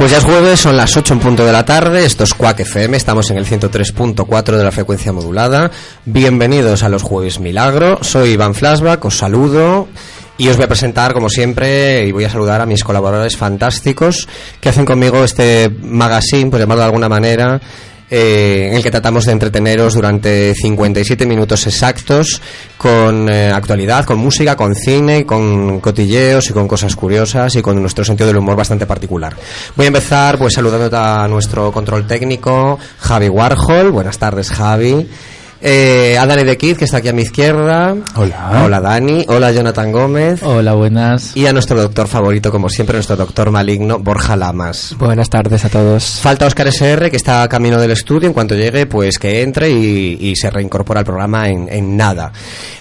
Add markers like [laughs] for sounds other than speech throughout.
Pues ya es jueves, son las 8 en punto de la tarde, esto es Quack FM, estamos en el 103.4 de la frecuencia modulada. Bienvenidos a los Jueves Milagro, soy Iván Flashback, os saludo y os voy a presentar, como siempre, y voy a saludar a mis colaboradores fantásticos que hacen conmigo este magazine, por llamarlo de alguna manera, eh, en el que tratamos de entreteneros durante 57 minutos exactos con eh, actualidad, con música, con cine, con cotilleos y con cosas curiosas y con nuestro sentido del humor bastante particular. Voy a empezar pues saludando a nuestro control técnico, Javi Warhol. Buenas tardes, Javi. Eh, a Dani de Kid, que está aquí a mi izquierda. Hola. Hola, Dani. Hola, Jonathan Gómez. Hola, buenas. Y a nuestro doctor favorito, como siempre, nuestro doctor maligno, Borja Lamas. Buenas tardes a todos. Falta Oscar SR, que está a camino del estudio. En cuanto llegue, pues que entre y, y se reincorpora al programa en, en nada.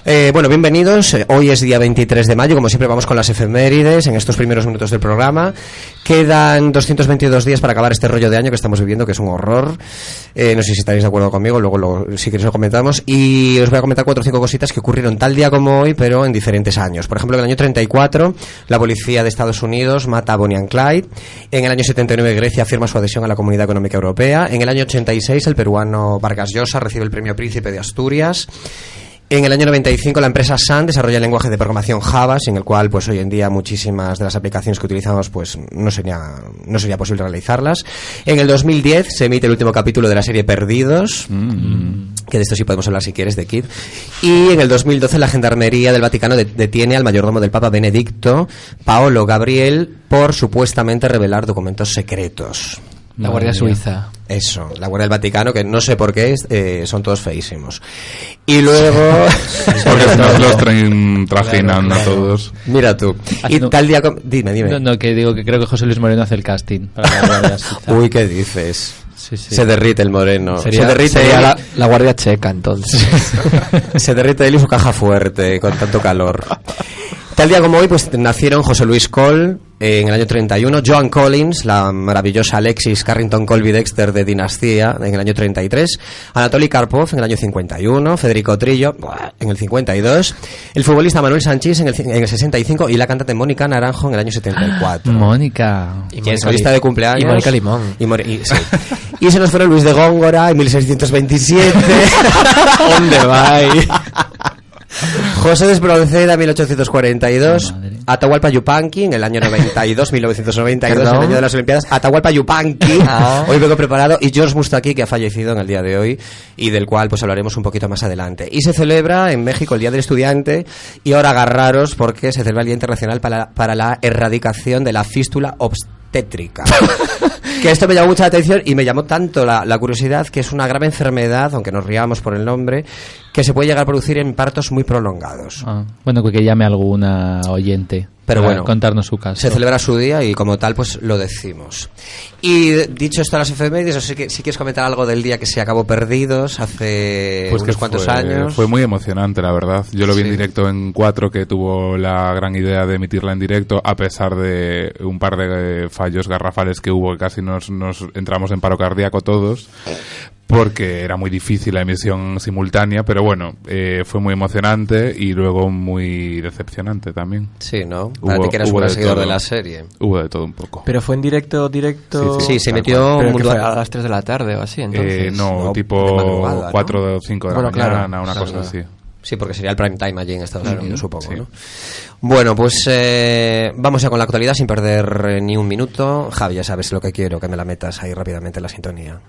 Eh, bueno, bienvenidos. Hoy es día 23 de mayo. Como siempre, vamos con las efemérides en estos primeros minutos del programa. Quedan 222 días para acabar este rollo de año que estamos viviendo, que es un horror. Eh, no sé si estaréis de acuerdo conmigo, luego lo, si queréis lo comentamos. Y os voy a comentar cuatro o cinco cositas que ocurrieron tal día como hoy, pero en diferentes años. Por ejemplo, en el año 34, la policía de Estados Unidos mata a Bonnie and Clyde. En el año 79, Grecia firma su adhesión a la Comunidad Económica Europea. En el año 86, el peruano Vargas Llosa recibe el premio Príncipe de Asturias. En el año 95 la empresa Sun desarrolla el lenguaje de programación Java, sin el cual pues hoy en día muchísimas de las aplicaciones que utilizamos pues no sería no sería posible realizarlas. En el 2010 se emite el último capítulo de la serie Perdidos, mm. que de esto sí podemos hablar si quieres de Kid. Y en el 2012 la Gendarmería del Vaticano detiene al mayordomo del Papa Benedicto, Paolo Gabriel, por supuestamente revelar documentos secretos. La Guardia Suiza. Eso, la Guardia del Vaticano, que no sé por qué eh, son todos feísimos. Y luego... [laughs] [laughs] Porque nos los traen, trajinan claro, a todos. Mira tú. Y tal día... Dime, dime. No, no, que digo que creo que José Luis Moreno hace el casting para la Guardia [laughs] Suiza. Uy, ¿qué dices? Sí, sí. Se derrite el moreno. Sería, se derrite sería la, la, guardia checa, entonces. se derrite él y su caja fuerte con tanto calor. Tal día como hoy, pues nacieron José Luis Cole eh, en el año 31, Joan Collins, la maravillosa Alexis Carrington Colby Dexter de Dinastía en el año 33, Anatoly Karpov en el año 51, Federico Trillo en el 52, el futbolista Manuel Sánchez en el, en el 65 y la cantante Mónica Naranjo en el año 74. [gasps] Mónica. Y en su lista de cumpleaños. Y Mónica Limón. Y, y, sí. y, se nos fueron Luis de Góngora en 1627. [laughs] ¿Dónde va? [laughs] José Despronceda, 1842. Atahualpa Yupanqui, en el año 92, 1992, [laughs] en el año de las Olimpiadas. Atahualpa Yupanqui, ah. hoy vengo preparado. Y George Mustaki, que ha fallecido en el día de hoy y del cual pues hablaremos un poquito más adelante. Y se celebra en México el Día del Estudiante. Y ahora agarraros porque se celebra el Día Internacional para, para la erradicación de la fístula obstétrica. [laughs] que esto me llamó mucha atención y me llamó tanto la, la, curiosidad que es una grave enfermedad, aunque nos riamos por el nombre, que se puede llegar a producir en partos muy prolongados. Ah, bueno, que llame alguna oyente. Pero bueno, contarnos su caso. Se celebra su día y como tal, pues lo decimos. Y dicho esto a las efemérides, si, si quieres comentar algo del día que se acabó perdidos hace pues unos cuantos fue, años. Fue muy emocionante, la verdad. Yo lo vi sí. en directo en 4, que tuvo la gran idea de emitirla en directo, a pesar de un par de fallos garrafales que hubo, que casi nos, nos entramos en paro cardíaco todos porque era muy difícil la emisión simultánea, pero bueno, eh, fue muy emocionante y luego muy decepcionante también. Sí, ¿no? Para ti que eras un seguidor de la serie. Hubo de todo un poco. Pero fue en directo, directo... Sí, sí, sí se metió... Mundo... a las 3 de la tarde o así, entonces. Eh, no, no, tipo 4 o 5 de la bueno, mañana, claro, una claro, cosa así. Sí, porque sería el prime time allí en Estados claro, Unidos, supongo, sí. ¿no? Bueno, pues eh, vamos ya con la actualidad sin perder eh, ni un minuto. Javi, ya sabes lo que quiero, que me la metas ahí rápidamente en la sintonía.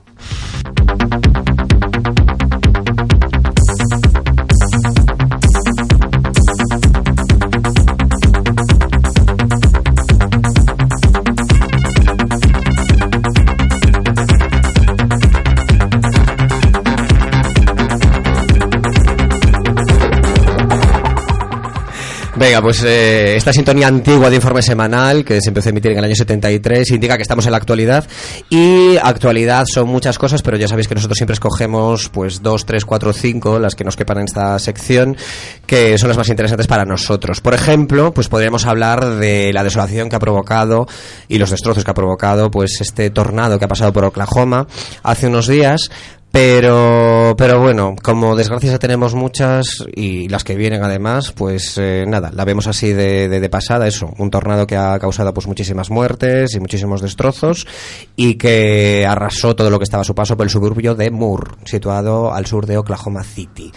Venga, pues eh, esta sintonía antigua de informe semanal que se empezó a emitir en el año 73 indica que estamos en la actualidad y actualidad son muchas cosas, pero ya sabéis que nosotros siempre escogemos pues dos, tres, cuatro, cinco las que nos quepan en esta sección que son las más interesantes para nosotros. Por ejemplo, pues podríamos hablar de la desolación que ha provocado y los destrozos que ha provocado pues este tornado que ha pasado por Oklahoma hace unos días Pero, pero bueno, como desgracias ya tenemos muchas y las que vienen además, pues eh, nada, la vemos así de, de, de, pasada, eso, un tornado que ha causado pues muchísimas muertes y muchísimos destrozos y que arrasó todo lo que estaba a su paso por el suburbio de Moore, situado al sur de Oklahoma City.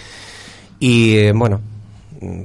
Y eh, bueno,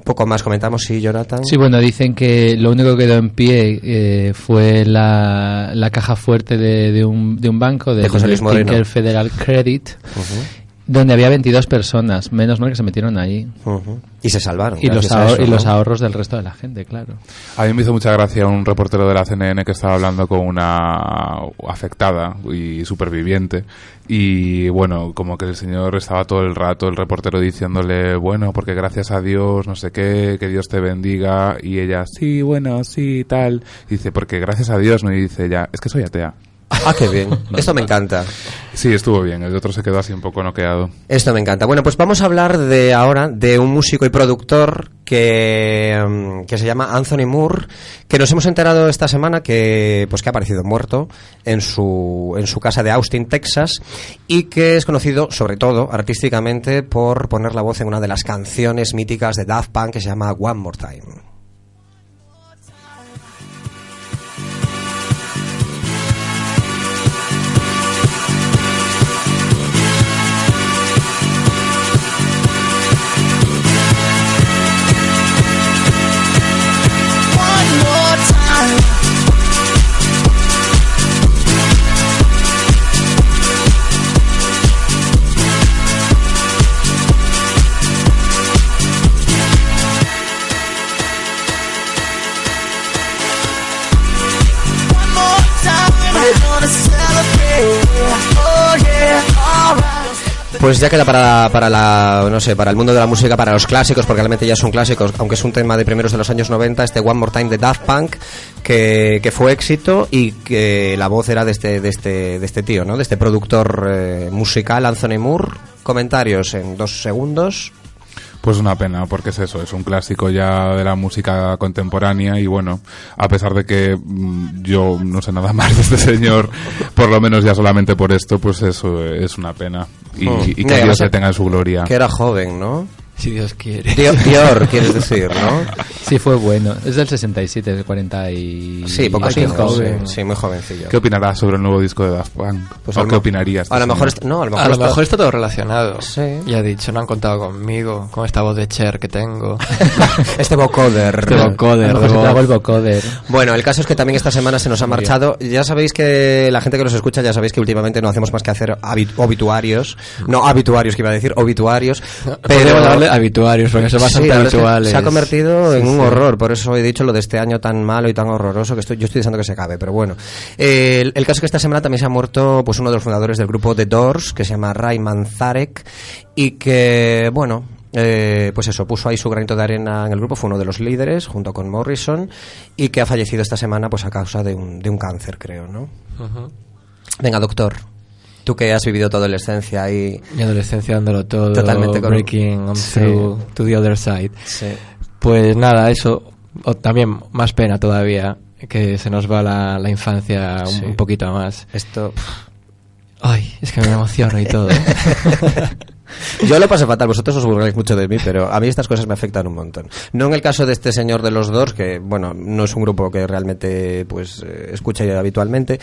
poco más comentamos, sí, Jonathan. Sí, bueno, dicen que lo único que quedó en pie eh, fue la, la, caja fuerte de, de, un, de un banco, de, de José Luis Moreno. Federal Credit. Uh -huh donde había 22 personas, menos mal que se metieron ahí. Uh -huh. Y se salvaron. Y, los, ahor eso, y ¿no? los, ahorros del resto de la gente, claro. A mí me hizo mucha gracia un reportero de la CNN que estaba hablando con una afectada y superviviente. Y bueno, como que el señor estaba todo el rato, el reportero diciéndole, bueno, porque gracias a Dios, no sé qué, que Dios te bendiga. Y ella, sí, bueno, sí, tal. Y dice, porque gracias a Dios, ¿no? Y dice ella, es que soy atea. Ah, qué bien. [laughs] Esto me encanta. Sí, estuvo bien. El otro se quedó así un poco noqueado. Esto me encanta. Bueno, pues vamos a hablar de ahora de un músico y productor que, um, que se llama Anthony Moore, que nos hemos enterado esta semana que pues que ha aparecido muerto en su en su casa de Austin, Texas, y que es conocido sobre todo artísticamente por poner la voz en una de las canciones míticas de Daft Punk que se llama One More Time. Pues ya queda para, para la, no sé, para el mundo de la música, para los clásicos, porque realmente ya son clásicos, aunque es un tema de primeros de los años 90, este One More Time de Daft Punk, que, que fue éxito y que la voz era de este, de este, de este tío, ¿no? De este productor eh, musical, Anthony Moore. Comentarios en dos segundos. Pues una pena, porque es eso, es un clásico ya de la música contemporánea y bueno, a pesar de que mmm, yo no sé nada [laughs] más de este señor, por lo menos ya solamente por esto, pues eso es una pena. Y, Oh. y que Dios sé, tenga en su gloria. Que era joven, ¿no? Si Dios quiere. Dior, Dior, [laughs] quieres decir, ¿no? Sí, fue bueno. Es del 67, del 40 y... Sí, poco sí, joven. Sí, muy jovencillo. ¿Qué opinarás sobre el nuevo disco de Daft Punk? Pues ¿O a lo qué opinarías? A lo mejor, señor? est- no, a lo mejor, A lo está- mejor está todo relacionado. Sí. Y ha dicho, no han contado conmigo, con esta voz de Cher que tengo. [laughs] este vocoder. Este vocoder A lo de mejor se voz. tragó el vocoder. Bueno, el caso es que también esta semana se nos ha marchado. Ya sabéis que la gente que nos escucha, ya sabéis que últimamente no hacemos más que hacer obituarios. No habituarios, que iba a decir, obituarios. Pero habituarios, porque son Sí, bastante que habituales. se ha convertido en Sí, un sí. horror. Por eso he dicho lo de este año tan malo y tan horroroso que estoy, yo estoy deseando que se acabe. Pero bueno, Eh, el, el caso es que esta semana también se ha muerto pues uno de los fundadores del grupo The Doors, que se llama Ray Manzarek, y que, bueno, eh, pues eso, puso ahí su granito de arena en el grupo, fue uno de los líderes, junto con Morrison, y que ha fallecido esta semana pues a causa de un, de un cáncer, creo, ¿no? Venga, doctor, tú que has vivido tu adolescencia ahí... Mi adolescencia dándolo todo, Totalmente con- breaking on Sí. through to the other side. Sí. Pues nada, eso, o también más pena todavía, que se nos va la, la infancia un, Sí. un poquito más. Esto... Ay, es que me emociono y todo. [laughs] Yo lo paso fatal, vosotros os burláis mucho de mí, pero a mí estas cosas me afectan un montón. No en el caso de este señor de los dos, que bueno, no es un grupo que realmente pues eh, escucha yo habitualmente,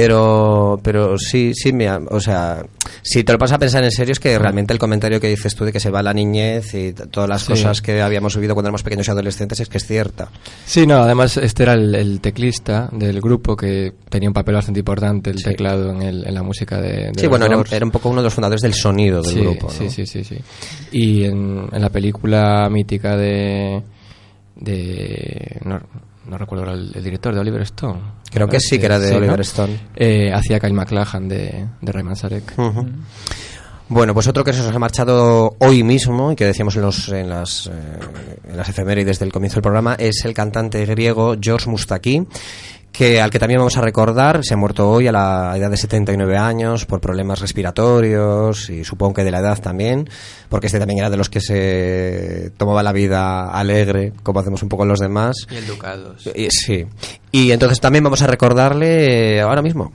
pero pero sí sí me, o sea, si te lo pasas a pensar en serio es que realmente el comentario que dices tú de que se va la niñez y todas las Sí. cosas que habíamos vivido cuando éramos pequeños y adolescentes es que es cierta. Sí, no, además este era el, el teclista del grupo que tenía un papel bastante importante, el Sí. teclado en, el- en la música de, de Sí, los bueno, era, un poco uno de los fundadores del sonido del sí, grupo, ¿no? Sí, sí, sí, sí. Y en, en la película mítica de... de no, no recuerdo el, el director de Oliver Stone. Creo que sí, que era de Sí, Oliver ¿no? Stone. Eh, hacía Kyle MacLachlan de, de Ray Manzarek. Ujú. Bueno, pues otro que se nos ha marchado hoy mismo y que decíamos en, los, en, las, eh, en las efemérides del comienzo del programa es el cantante griego George Moustaki, que al que también vamos a recordar, se ha muerto hoy a la edad de 79 años por problemas respiratorios y supongo que de la edad también, porque este también era de los que se tomaba la vida alegre, como hacemos un poco los demás. Y el Ducados. Y- sí. Y entonces también vamos a recordarle eh, ahora mismo.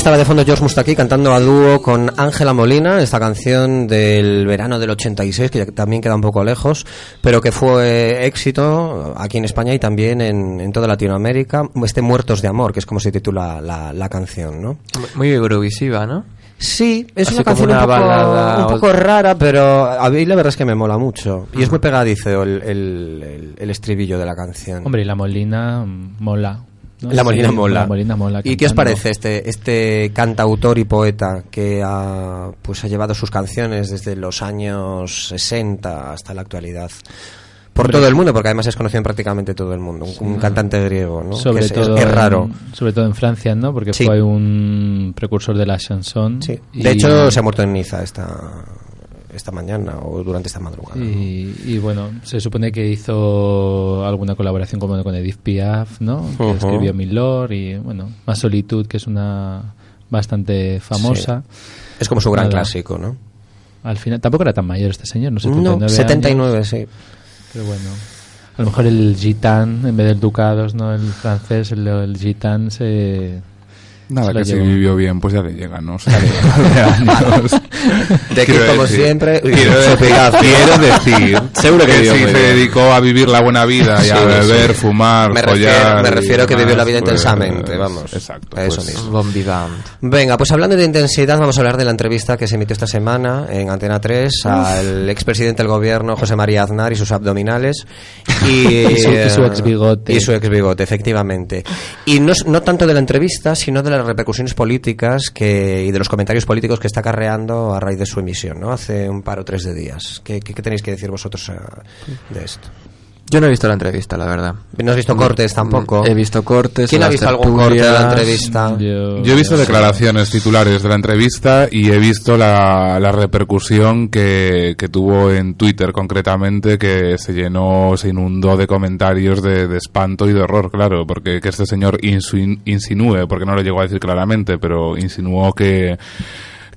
Estaba de fondo George Mustaki cantando a dúo con Ángela Molina, esta canción del verano del 86, que también queda un poco lejos, pero que fue éxito aquí en España y también en, toda Latinoamérica. Este Muertos de Amor, que es como se titula la, canción, ¿no? Muy eurovisiva, ¿no? Sí, es una canción un, poco, un poco, rara, pero a mí la verdad es que me mola mucho. Y es muy pegadizo el, el, el estribillo de la canción. Hombre, y la Molina mola. La Molina Mola. ¿Y qué os parece este, este cantautor y poeta que ha, pues ha llevado sus canciones desde los años 60 hasta la actualidad? Por todo el mundo, porque además es conocido en prácticamente todo el mundo. Un, cantante griego, ¿no? Sobre todo es, raro. sobre todo en Francia, ¿no? Porque fue un precursor de la chanson. Sí. De hecho, se ha muerto en Niza esta, esta mañana o durante esta madrugada. Y, bueno, se supone que hizo alguna colaboración con, con Edith Piaf, ¿no? Que escribió Milor y bueno, Más Solitud, que es una bastante famosa. Es como su gran clásico, ¿no? Al final, tampoco era tan mayor este señor, ¿no? 79, 79 sí. Pero bueno, a lo mejor el gitan, en vez del ducados, ¿no? El francés, el, el gitan se Nada, que si vivió bien, pues ya le llega, ¿no? de [laughs] que, como siempre, quiero [laughs] decir, seguro que, si se dedicó a vivir la buena vida y a beber, fumar, me follar. me refiero a que vivió la vida pues, intensamente, vamos. Exacto. Eso pues, mismo. Venga, pues hablando de intensidad, vamos a hablar de la entrevista que se emitió esta semana en Antena 3 al expresidente del gobierno, José María Aznar, y sus abdominales. [laughs] Y, su, ex bigote. Y su ex bigote, efectivamente. Y no, no tanto de la entrevista, sino de la repercusiones políticas que, y de los comentarios políticos que está acarreando a raíz de su emisión, ¿no? Hace un par o tres de días. ¿Qué, qué, tenéis que decir vosotros eh, de esto? Yo no he visto la entrevista, la verdad. ¿No has visto cortes tampoco? He visto cortes. ¿Quién ha visto algún corte de la entrevista? Yo, he visto declaraciones titulares de la entrevista y he visto la, la repercusión que, que, tuvo en Twitter concretamente, que se llenó, se inundó de comentarios de, de espanto y de horror, claro, porque que este señor insinúe, porque no lo llegó a decir claramente, pero insinuó que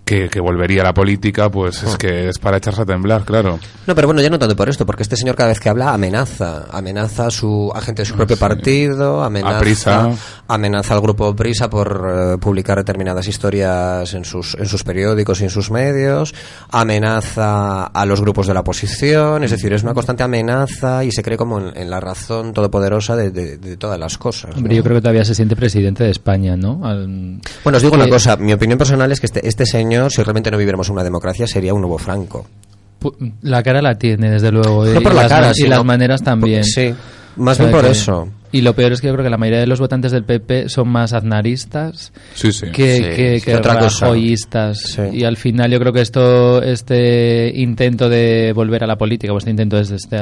que, volvería a la política, pues es ah. que es para echarse a temblar, claro. No, pero bueno, ya no tanto por esto, porque este señor cada vez que habla amenaza, amenaza a su agente de su propio partido, amenaza, amenaza al grupo Prisa por eh, publicar determinadas historias en sus, en sus periódicos y en sus medios, amenaza a los grupos de la oposición, es decir, es una constante amenaza y se cree como en, la razón todopoderosa de, de, todas las cosas. Hombre, yo creo que todavía se siente presidente de España, ¿no? Bueno, os digo una cosa, mi opinión personal es que este, este señor si realmente no viviéramos una democracia, sería un nuevo Franco. La cara la tiene, desde luego. No por la cara, y las maneras también. sí, más bien por eso. Y lo peor es que yo creo que la mayoría de los votantes del PP son más aznaristas que, que, rajoyistas. Y al final yo creo que esto, este intento de volver a la política, o este intento es este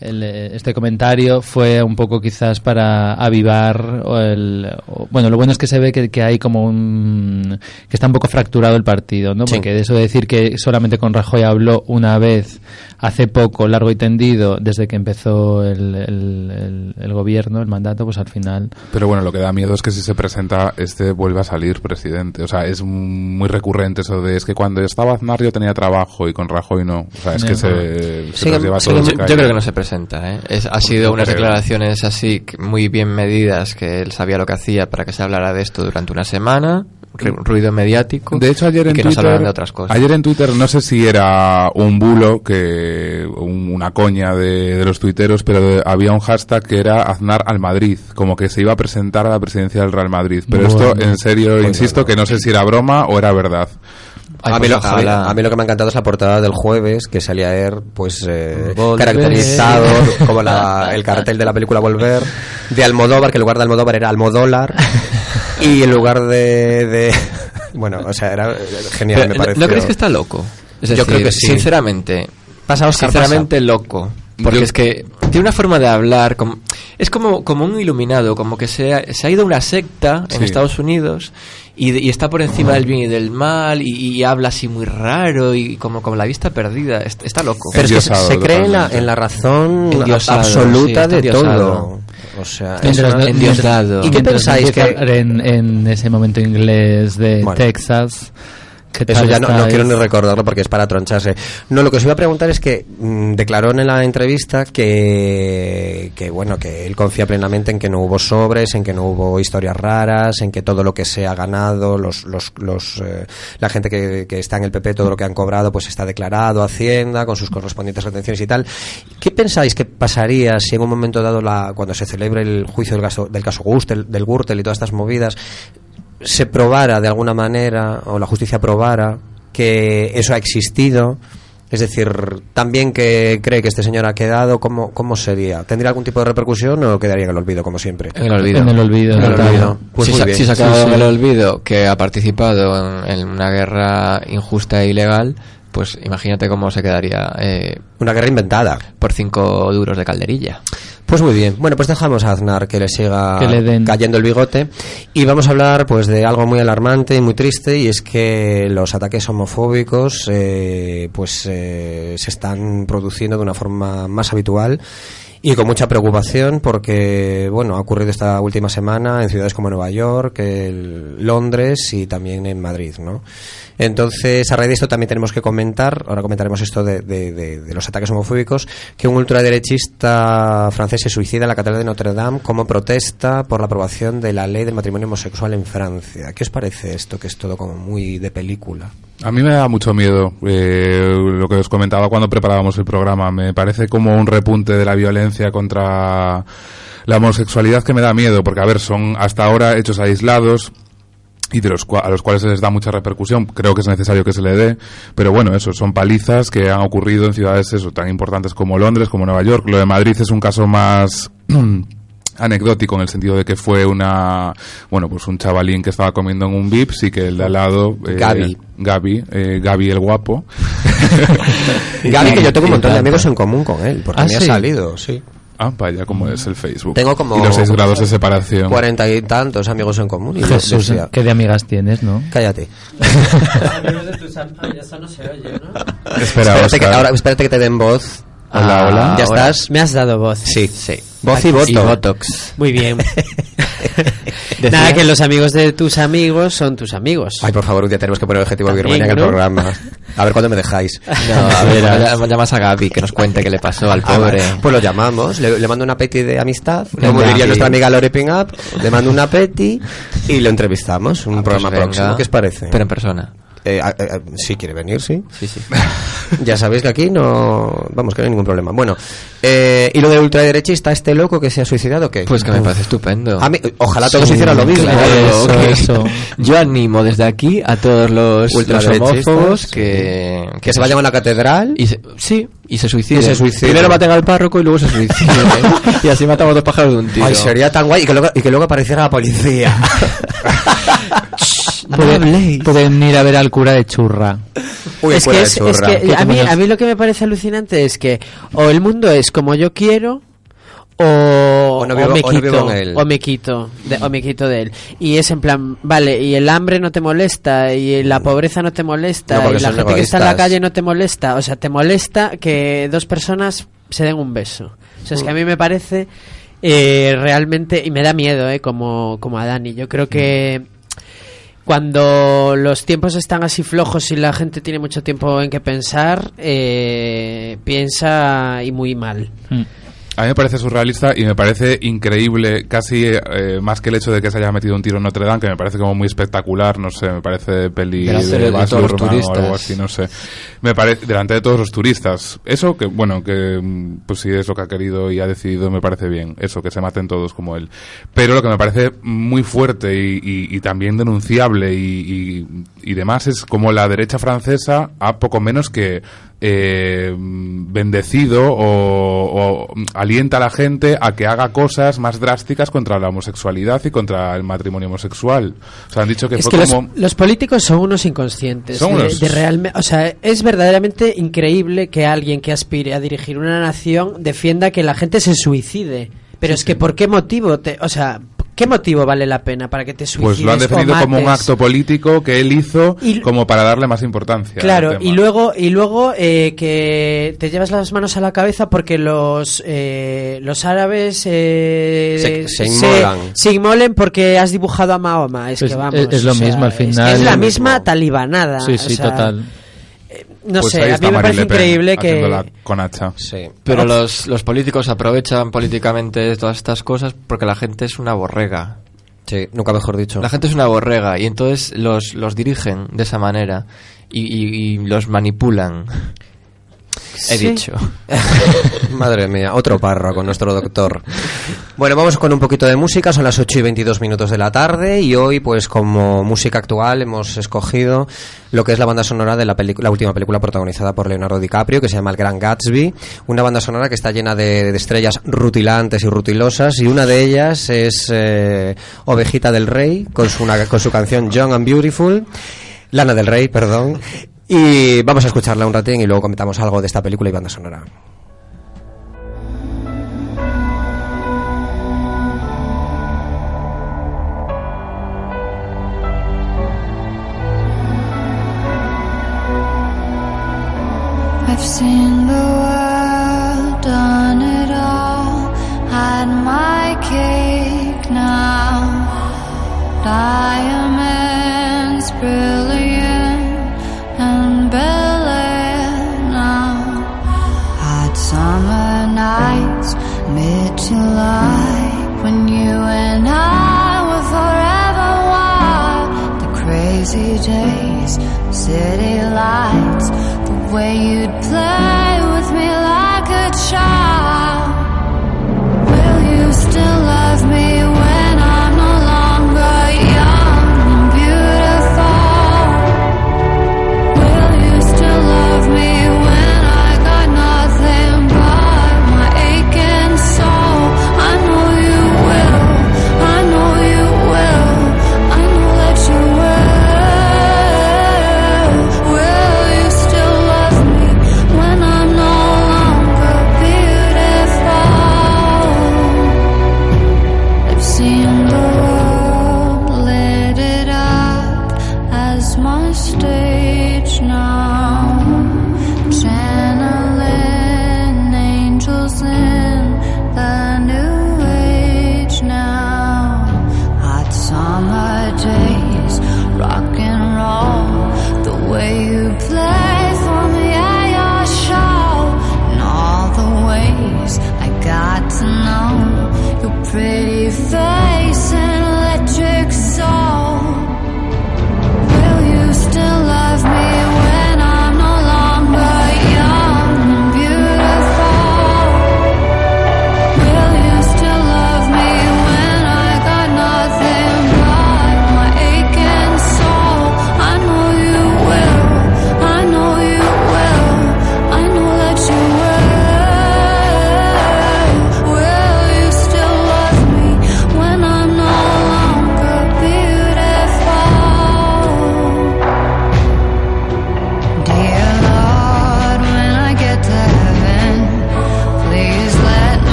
eh, este comentario fue un poco quizás para avivar el, bueno lo bueno es que se ve que, que, hay como un que está un poco fracturado el partido no porque eso de decir que solamente con Rajoy habló una vez hace poco largo y tendido desde que empezó el, el, gobierno el mandato pues al final pero bueno lo que da miedo es que si se presenta este vuelva a salir presidente. O sea es muy recurrente eso de es que cuando estaba Aznar yo tenía trabajo y con Rajoy no o sea es que se, se lleva todo yo creo que no se presenta ¿eh? ha sido unas declaraciones así muy bien medidas que él sabía lo que hacía para que se hablara de esto durante una semana ruido mediático de hecho ayer en Twitter de otras cosas. ayer en Twitter no sé si era un bulo que una coña de, los tuiteros pero había un hashtag que era Aznar al Madrid como que se iba a presentar a la presidencia del Real Madrid. Pero esto en serio insisto que no sé si era broma o era verdad a, mí lo, que me ha encantado es la portada del jueves, que salía a ver, pues, eh, caracterizado como el cartel de la película Volver, de Almodóvar, que en lugar de Almodóvar era Almodólar, y en lugar de, bueno, o sea, era genial, me parece. ¿No crees que está loco? Yo creo que sí. Sinceramente, pasa sinceramente loco. Porque es que tiene una forma de hablar, como, es como, como un iluminado, como que se ha, se ha ido a una secta en Estados Unidos y, está por encima del bien y del mal y, habla así muy raro y como con la vista perdida. Está, loco. Pero es que se, cree en la, razón absoluta de todo. O sea, endiosado. ¿Y qué pensáis que en, en, ese momento inglés de Texas Eso ya no, quiero ni recordarlo porque es para troncharse. No, lo que os iba a preguntar es que mm, declaró en la entrevista que, que, bueno, que él confía plenamente en que no hubo sobres, en que no hubo historias raras, en que todo lo que se ha ganado, los, los, los eh, la gente que, que, está en el PP, todo lo que han cobrado, pues está declarado Hacienda con sus correspondientes retenciones y tal. ¿Qué pensáis que pasaría si en un momento dado, la, cuando se celebre el juicio del caso, del caso Gürtel, del Gürtel y todas estas movidas, se probara de alguna manera, o la justicia probara, que eso ha existido, es decir, también que cree que este señor ha quedado, ¿cómo, cómo sería? ¿Tendría algún tipo de repercusión o quedaría en el olvido, como siempre? En el olvido. En el olvido. Pues si, se ha quedado en el olvido que ha participado en, una guerra injusta e ilegal, pues imagínate cómo se quedaría. Eh, una guerra inventada. Por cinco duros de calderilla. Pues muy bien. Bueno, pues dejamos a Aznar que le siga cayendo el bigote y vamos a hablar pues de algo muy alarmante y muy triste y es que los ataques homofóbicos eh, pues eh, se están produciendo de una forma más habitual y con mucha preocupación porque bueno ha ocurrido esta última semana en ciudades como Nueva York, Londres y también en Madrid, ¿no? Entonces, a raíz de esto también tenemos que comentar, ahora comentaremos esto de, los ataques homofóbicos, que un ultraderechista francés se suicida en la Catedral de Notre Dame como protesta por la aprobación de la ley del matrimonio homosexual en Francia. ¿Qué os parece esto, que es todo como muy de película? A mí me da mucho miedo eh, lo que os comentaba cuando preparábamos el programa. Me parece como un repunte de la violencia contra la homosexualidad que me da miedo, porque a ver, son hasta ahora hechos aislados, y de los a los cuales se les da mucha repercusión, creo que es necesario que se le dé, pero bueno, eso son palizas que han ocurrido en ciudades eso tan importantes como Londres, como Nueva York. Lo de Madrid es un caso más [clears throat] anecdótico en el sentido de que fue una bueno pues un chavalín que estaba comiendo en un VIP sí que el de al lado eh, Gaby. Gaby eh, Gaby el guapo. [laughs] Gaby que yo tengo un montón de amigos en común con él porque ¿Ah, me ha salido sí Ah, vaya, como es el Facebook. Tengo como... Y los seis grados de separación. Cuarenta y tantos amigos en común. Y Jesús, ¿qué de amigas tienes, no? Cállate. [laughs] [laughs] amigos de tus ya no se oye, ¿no? Espera, espérate, que, ahora, espérate que te den voz. Hola, hola. ¿Ya estás? Me has dado voz. Sí. Sí. Voz y, voto. y botox. Muy bien. [laughs] Nada, que los amigos de tus amigos son tus amigos. Ay, por favor, un día tenemos que poner objetivo Birmania en el programa. A ver cuándo me dejáis. [laughs] No, a ver, llamas a Gaby que nos cuente qué le pasó al ah, pobre. pues lo llamamos, le, mando una peti de amistad, como diría nuestra amiga Lore Ping Up, le mando una peti y lo entrevistamos. Un ah, pues programa próximo. ¿Qué os parece? Pero en persona. Eh, eh, si quiere venir, sí. Sí, sí. [laughs] ya sabéis que aquí no. Vamos, que no hay ningún problema. Bueno, eh, ¿y lo de ultraderechista, este loco que se ha suicidado, qué? Pues que me parece estupendo. ojalá todos hicieran lo mismo. [laughs] Yo animo desde aquí a todos los, homófobos que, que, se vayan a la catedral. Y sí, y se suiciden. se suicide. Primero maten al párroco y luego se suiciden. [laughs] y así matamos dos pájaros de un tiro. Ay, sería tan guay. Y que luego, y que luego apareciera la policía. [laughs] Pueden, ir a ver al cura de churra. es, que es, que a mí, a mí lo que me parece alucinante es que o el mundo es como yo quiero o, me quito, o, me quito de, o me quito de él. Y es en plan vale y el hambre no te molesta y la pobreza no te molesta y la gente que está en la calle no te molesta. O sea te molesta que dos personas se den un beso. O sea es que a mí me parece eh, realmente y me da miedo eh, como como a Dani. Yo creo que cuando los tiempos están así flojos y la gente tiene mucho tiempo en que pensar, eh, piensa y muy mal. Mm. A mí me parece surrealista y me parece increíble, casi eh, más que el hecho de que se haya metido un tiro en Notre Dame, que me parece como muy espectacular, no sé, me parece peli de, de, de todos los turistas. o algo así, no sé. Me parece, delante de todos los turistas. Eso que, bueno, que pues si es lo que ha querido y ha decidido, me parece bien. Eso, que se maten todos como él. Pero lo que me parece muy fuerte y, también denunciable y, y demás es como la derecha francesa ha poco menos que eh, bendecido o, alienta a la gente a que haga cosas más drásticas contra la homosexualidad y contra el matrimonio homosexual. O sea, han dicho que es fue que como... los, políticos son unos inconscientes. Son de, realmente, o sea, es verdaderamente increíble que alguien que aspire a dirigir una nación defienda que la gente se suicide. Pero es que, ¿por qué motivo? Te, o sea, ¿qué motivo vale la pena para que te suicides Pues lo han definido como un acto político que él hizo como para darle más importancia. Claro, y luego, y luego eh, que te llevas las manos a la cabeza porque los, eh, los árabes eh, se, inmolan. Se, inmolen porque has dibujado a Mahoma. Es, que vamos, es, lo mismo al final. Es, la misma talibanada. Sí, sí, total no pues sé, a mí me parece increíble que... Con hacha. Sí. Pero los, los políticos aprovechan políticamente todas estas cosas porque la gente es una borrega. Sí, nunca mejor dicho. La gente es una borrega y entonces los, los dirigen de esa manera y, y los manipulan. He dicho. [laughs] Madre mía, otro parro con nuestro doctor. Bueno, vamos con un poquito de música, son las 8 y 22 minutos de la tarde y hoy pues como música actual hemos escogido lo que es la banda sonora de la, la última película protagonizada por Leonardo DiCaprio que se llama El Gran Gatsby, una banda sonora que está llena de, estrellas rutilantes y rutilosas y una de ellas es eh, Ovejita del Rey con su, con su canción Young and Beautiful. Lana del Rey, perdón. Y vamos a escucharla un ratín y luego comentamos algo de esta película y banda sonora. I've seen the mid-July, when you and I were forever wild. The crazy days, city lights, the way you'd play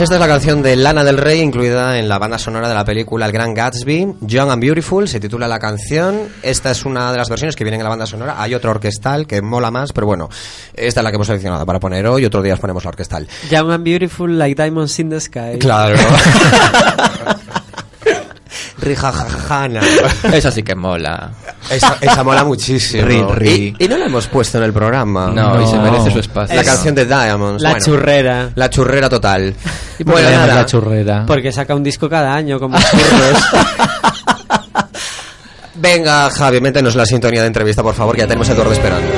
Pues esta es la canción de Lana del Rey, incluida en la banda sonora de la película El Gran Gatsby, Young and Beautiful, se titula la canción. Esta es una de las versiones que vienen en la banda sonora. Hay otra orquestal que mola más, pero bueno, esta es la que hemos seleccionado para poner hoy. Otro día ponemos la orquestal. Young and Beautiful, like diamonds in the sky. Claro. [laughs] Rijajajana. Esa sí que mola. Esa, mola muchísimo. Y, no la hemos puesto en el programa. No, y se merece su espacio. La canción de Diamonds. La churrera. La churrera total. ¿Y bueno, la churrera? Porque saca un disco cada año como [laughs] churros. Venga, Javi, métenos la sintonía de entrevista, por favor, que ya tenemos a Eduardo esperando.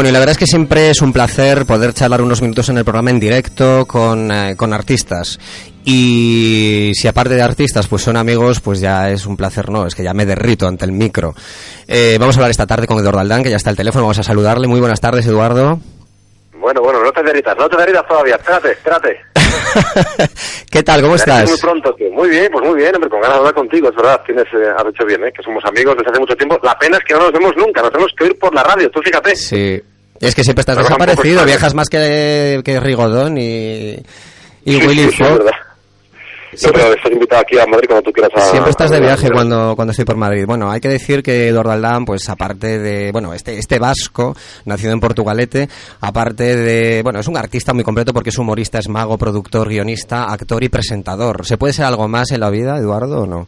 Bueno, y la verdad es que siempre es un placer poder charlar unos minutos en el programa en directo con, eh, con artistas. Y si aparte de artistas pues son amigos, pues ya es un placer, no, es que ya me derrito ante el micro. Eh, vamos a hablar esta tarde con Eduardo Aldán, que ya está el teléfono, vamos a saludarle. Muy buenas tardes, Eduardo. Bueno, bueno, no te derritas, no te derritas todavía, espérate, espérate. [laughs] ¿Qué tal? ¿Cómo estás? Muy pronto, tío. Muy bien, pues muy bien, hombre, con ganas de hablar contigo, es verdad, tienes, eh, has hecho bien, ¿eh? que somos amigos desde hace mucho tiempo. La pena es que no nos vemos nunca, nos tenemos que oír por la radio, tú fíjate. Sí, es que siempre estás desaparecido, viajas más que, que Rigodón y, y Willy Fogg. Siempre, estás invitado aquí a Madrid cuando tú quieras. siempre estás de viaje cuando, cuando estoy por Madrid. Bueno, hay que decir que Eduardo Aldán, pues aparte de, bueno, este, este vasco, nacido en Portugalete, aparte de, bueno, es un artista muy completo porque es humorista, es mago, productor, guionista, actor y presentador. ¿Se puede ser algo más en la vida, Eduardo, o no?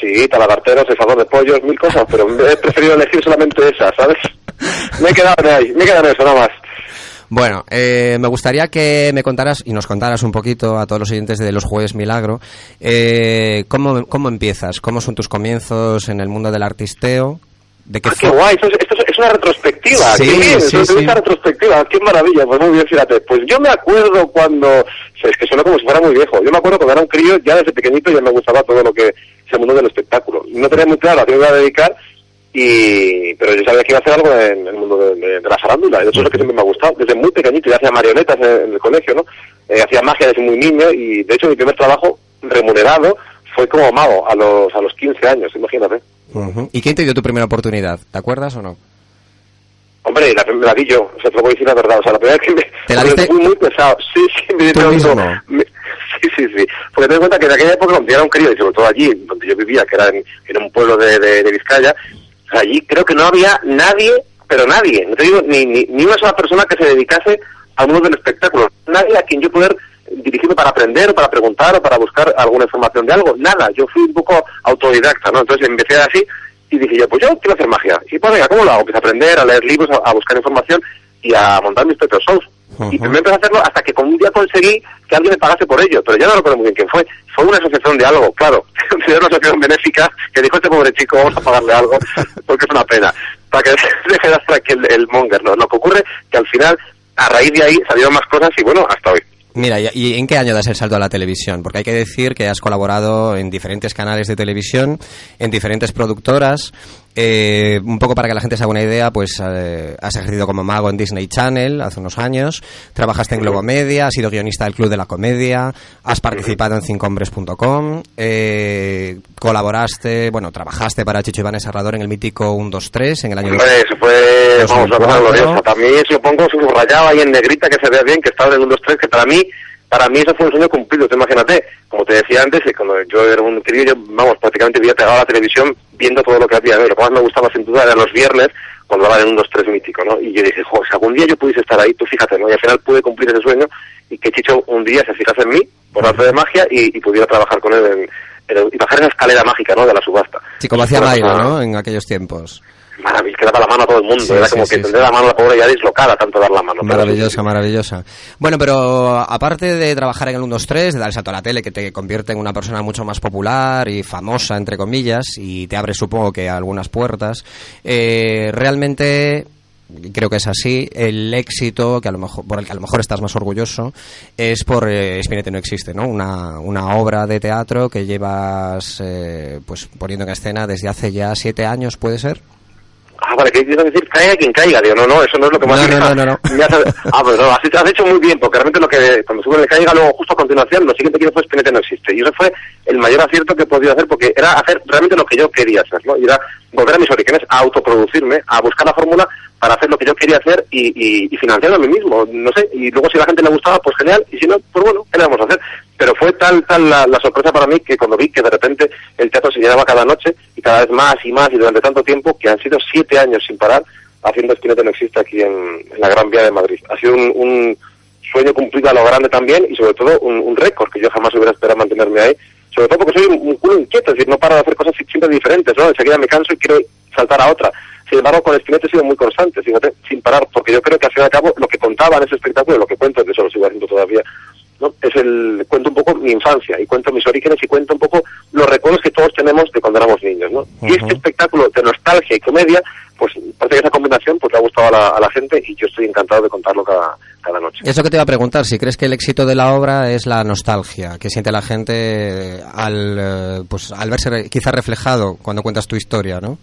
Sí, talabarteros, cesador de pollos, mil cosas, pero he preferido elegir solamente esa, ¿sabes? Me he quedado ahí, me he quedado en eso, nada más. Bueno, eh, me gustaría que me contaras y nos contaras un poquito a todos los oyentes de los Jueves Milagro, eh, ¿cómo, ¿cómo empiezas? ¿Cómo son tus comienzos en el mundo del artisteo? ¿De qué, ah, guay, esto es, una retrospectiva, sí, qué bien, sí, es una retrospectiva, qué maravilla, pues muy bien, fíjate, pues yo me acuerdo cuando, es que suena como si fuera muy viejo, yo me acuerdo cuando era un crío, ya desde pequeñito ya me gustaba todo lo que es el mundo del espectáculo, no tenía muy claro a qué me iba a dedicar, y pero yo sabía que iba a hacer algo en el mundo de, la farándula y eso es lo que siempre me ha gustado desde muy pequeñito ya hacía marionetas en, el colegio no eh, hacía magia desde muy niño y de hecho mi primer trabajo remunerado fue como mago a los a los 15 años imagínate y quién te dio tu primera oportunidad te acuerdas o no Hombre, la, la di yo, o sea, te lo voy a decir la verdad. O sea, la primera vez que me... [laughs] ¿Te la diste? Muy, [laughs] muy pesado. Sí, sí, me ¿Tú mismo? sí, sí, sí. Porque ten en cuenta que en aquella época, cuando yo era un crío, y sobre todo allí, donde yo vivía, que era en, en un pueblo de, de, de Vizcaya, allí creo que no había nadie, pero nadie, no te digo ni, ni, ni una sola persona que se dedicase al mundo del espectáculo, nadie a quien yo poder dirigirme para aprender o para preguntar o para buscar alguna información de algo, nada, yo fui un poco autodidacta, ¿no? Entonces empecé así y dije yo, pues yo quiero hacer magia. Y pues venga, ¿cómo lo hago? Empecé a aprender, a leer libros, a, buscar información y a montar mis propios shows. Y primero empecé a hacerlo hasta que con un día conseguí que alguien me pagase por ello, pero ya no recuerdo muy bien quién fue. Fue una asociación de algo, claro, [laughs] una asociación benéfica que dijo este pobre chico, vamos a pagarle algo, [laughs] porque es una pena, para que deje de hacer aquí el, el monger. ¿no? Lo que ocurre que al final, a raíz de ahí, salieron más cosas y bueno, hasta hoy. Mira, ¿y en qué año das el salto a la televisión? Porque hay que decir que has colaborado en diferentes canales de televisión, en diferentes productoras. Eh, un poco para que la gente se haga una idea, pues eh, has ejercido como mago en Disney Channel hace unos años, trabajaste en Globo Media, has sido guionista del Club de la Comedia, has participado en cincohombres.com, eh, colaboraste, bueno, trabajaste para Chicho Iván Serrador en el mítico 1-2-3 en el año... Hombre, eso fue, vamos, gloriosa. También supongo subrayado ahí en negrita que se vea bien que estaba en el 1-2-3, que para mí para mí eso fue un sueño cumplido, te imagínate, como te decía antes, cuando yo era un querido, yo, vamos, prácticamente había pegado a la televisión viendo todo lo que hacía, lo que más me gustaba sin duda era los viernes, cuando hablaba de un 2-3 mítico, ¿no? Y yo dije, joder, si algún día yo pudiese estar ahí, tú fíjate, ¿no? Y al final pude cumplir ese sueño y que Chicho un día se fijase en mí, por arte de magia, y, pudiera trabajar con él en, y bajar esa escalera mágica, ¿no? De la subasta. Sí, como hacía Mairo, ¿no? En aquellos tiempos maravilloso, que daba la mano a todo el mundo. Era como que tendría la mano a la pobre ya dislocada, tanto dar la mano. Maravillosa, maravillosa. Bueno, pero aparte de trabajar en el 1, 2, 3, de dar el salto a la tele, que te convierte en una persona mucho más popular y famosa, entre comillas, y te abre, supongo que, algunas puertas, eh, realmente creo que es así, el éxito que a lo mejor, por el que a lo mejor estás más orgulloso es por eh, Espinete no existe, ¿no? Una, una obra de teatro que llevas eh, pues poniendo en escena desde hace ya siete años, ¿puede ser? Ah, vale, que quiero decir, caiga quien caiga. Digo, no, no, eso no es lo que más... No, no, no, [laughs] no. ah, pues no, así te has hecho muy bien, porque realmente lo que, cuando sube el caiga, luego justo a continuación, lo siguiente que hice fue Spinete no existe. Y eso fue el mayor acierto que he podido hacer, porque era hacer realmente lo que yo quería hacer, ¿no? Y era volver a mis orígenes, a autoproducirme, a buscar la fórmula para hacer lo que yo quería hacer y, y, y financiarlo a mí mismo, no sé, y luego si a la gente le gustaba, pues genial, y si no, pues bueno, ¿qué le vamos a hacer? Pero fue tal, tal la, sorpresa para mí que cuando vi que de repente el teatro se llenaba cada noche cada vez más y más y durante tanto tiempo, que han sido siete años sin parar, haciendo Espinete no existe aquí en, la Gran Vía de Madrid. Ha sido un, sueño cumplido a lo grande también y sobre todo un, récord que yo jamás hubiera esperado mantenerme ahí, sobre todo porque soy un, culo inquieto, es decir, no paro de hacer cosas siempre diferentes, ¿no? Enseguida me canso y quiero saltar a otra. Sin embargo, con Espinete he sido muy constante, fíjate, sin parar, porque yo creo que al fin y al cabo lo que contaba en ese espectáculo, lo que cuento, que eso lo sigo haciendo todavía, ¿no? Es el, cuento un poco mi infancia y cuento mis orígenes y cuento un poco los recuerdos que todos tenemos de cuando éramos niños, ¿no? Y este espectáculo de nostalgia y comedia, pues parece que esa combinación pues le ha gustado a la, gente y yo estoy encantado de contarlo cada, cada noche. Eso que te iba a preguntar, si crees que el éxito de la obra es la nostalgia que siente la gente al, eh, pues, al verse quizá reflejado cuando cuentas tu historia, ¿no?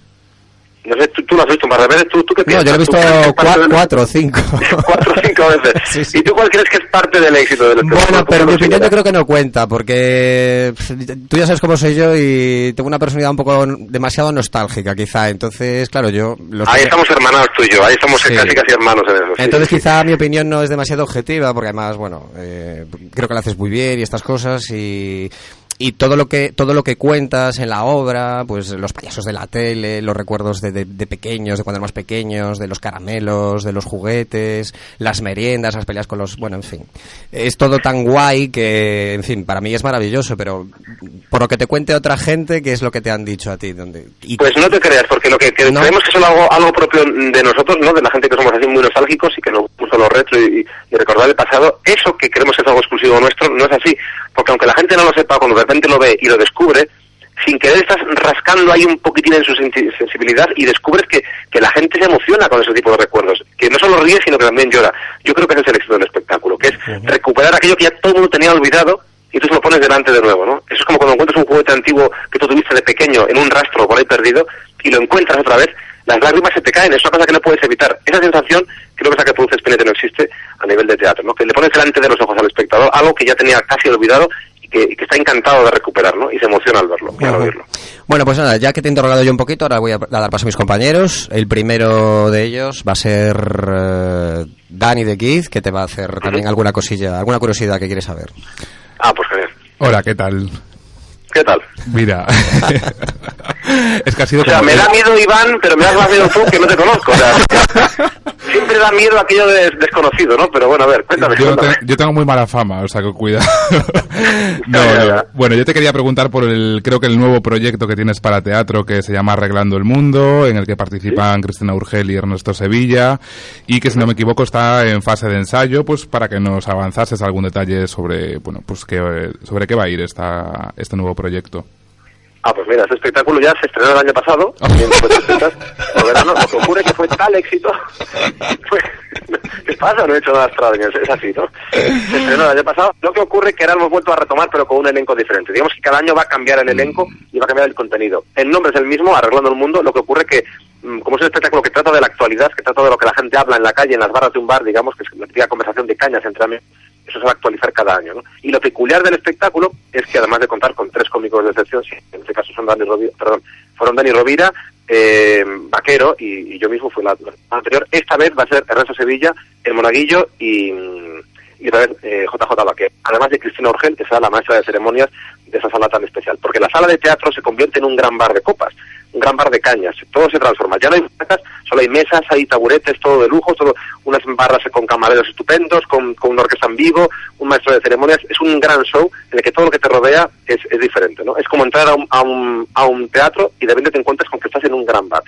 No sé, tú, lo has visto más veces, ¿tú, tú qué piensas? No, yo lo he visto cuatro, o cinco. [laughs] cuatro o cinco veces. [laughs] ¿Y tú cuál crees que es parte del éxito del Bueno, pero mi opinión yo creo que no cuenta, porque tú ya sabes cómo soy yo y tengo una personalidad un poco demasiado nostálgica, quizá. Entonces, claro, yo... ahí estamos hermanados tú y yo, ahí estamos casi casi hermanos en eso. Entonces quizá mi opinión no es demasiado objetiva, porque además, bueno, eh, creo que la haces muy bien y estas cosas y y todo lo que todo lo que cuentas en la obra pues los payasos de la tele los recuerdos de, de, pequeños de cuando éramos pequeños de los caramelos de los juguetes las meriendas las peleas con los bueno en fin. Es todo tan guay que en fin para mí es maravilloso pero por lo que te cuente otra gente qué es lo que te han dicho a ti donde pues no te creas porque lo que, creemos que es algo algo propio de nosotros no de la gente que somos así muy nostálgicos y que nos gusta lo retro y, y recordar el pasado eso que creemos que es algo exclusivo nuestro no es así porque aunque la gente no lo sepa cuando repente lo ve y lo descubre, sin querer estás rascando ahí un poquitín en su sensibilidad y descubres que, que la gente se emociona con ese tipo de recuerdos, que no solo ríe, sino que también llora. Yo creo que ese es el éxito del espectáculo, que es recuperar aquello que ya todo el mundo tenía olvidado y tú se lo pones delante de nuevo, ¿no? Eso es como cuando encuentras un juguete antiguo que tú tuviste de pequeño en un rastro por ahí perdido y lo encuentras otra vez, las lágrimas se te caen, es una cosa que no puedes evitar. Esa sensación creo que es la que produce Spinetta no existe a nivel de teatro, ¿no? Que le pones delante de los ojos al espectador algo que ya tenía casi olvidado que, está encantado de recuperar, ¿no? Y se emociona al verlo, Bueno, pues nada, ya que te he interrogado yo un poquito, ahora voy a, dar paso a mis compañeros. El primero de ellos va a ser uh, Dani de Keith, que te va a hacer también alguna cosilla, alguna curiosidad que quieres saber. Ah, pues genial. Hola, ¿qué tal? ¿Qué tal? Mira, [laughs] es que ha sido. O sea, me da miedo Iván, pero me das más miedo tú que no te conozco. O sea, [laughs] siempre da miedo aquello de desconocido, ¿no? Pero bueno, a ver, cuéntame. Yo, tengo muy mala fama, o sea que cuidado. [laughs] no, Bueno, yo te quería preguntar por el, creo que el nuevo proyecto que tienes para teatro que se llama Arreglando el Mundo, en el que participan Cristina Urgel y Ernesto Sevilla, y que si no me equivoco está en fase de ensayo, pues para que nos avanzases algún detalle sobre, bueno, pues que, sobre qué va a ir esta, este nuevo proyecto proyecto? Ah, pues mira, este espectáculo ya se estrenó el año pasado, [laughs] verano, lo que ocurre que fue tal éxito, [laughs] ¿qué pasa? No he hecho nada extraordinario, es así, ¿no? Se estrenó el año pasado, lo que ocurre que ahora hemos vuelto a retomar, pero con un elenco diferente. Digamos que cada año va a cambiar el elenco y va a cambiar el contenido. El nombre es el mismo, Arreglando el Mundo, lo que ocurre que mm, como es un espectáculo que trata de la actualidad, que trata de lo que la gente habla en la calle, en las barras de un bar, digamos, que es la conversación de cañas entre amigos, eso se va a actualizar cada año. ¿no? Y lo peculiar del espectáculo es que además de contar con tres cómicos de excepción, en este caso son Dani Rovira, perdón, fueron Dani Rovira, eh, Vaquero y, yo mismo fui la, anterior, esta vez va a ser Ernesto Sevilla, El Monaguillo y, y otra vez eh, JJ Vaquero. Además de Cristina Orgel, que será la maestra de ceremonias de esa sala tan especial. Porque la sala de teatro se convierte en un gran bar de copas un gran bar de cañas, todo se transforma, ya no hay mesas, solo hay mesas, hay taburetes, todo de lujo, todo, unas barras con camareros estupendos, con, con una orquesta en vivo, un maestro de ceremonias, es un gran show en el que todo lo que te rodea es, es diferente, ¿no? Es como entrar a un, a un, a un teatro y de repente te encuentras con que estás en un gran bar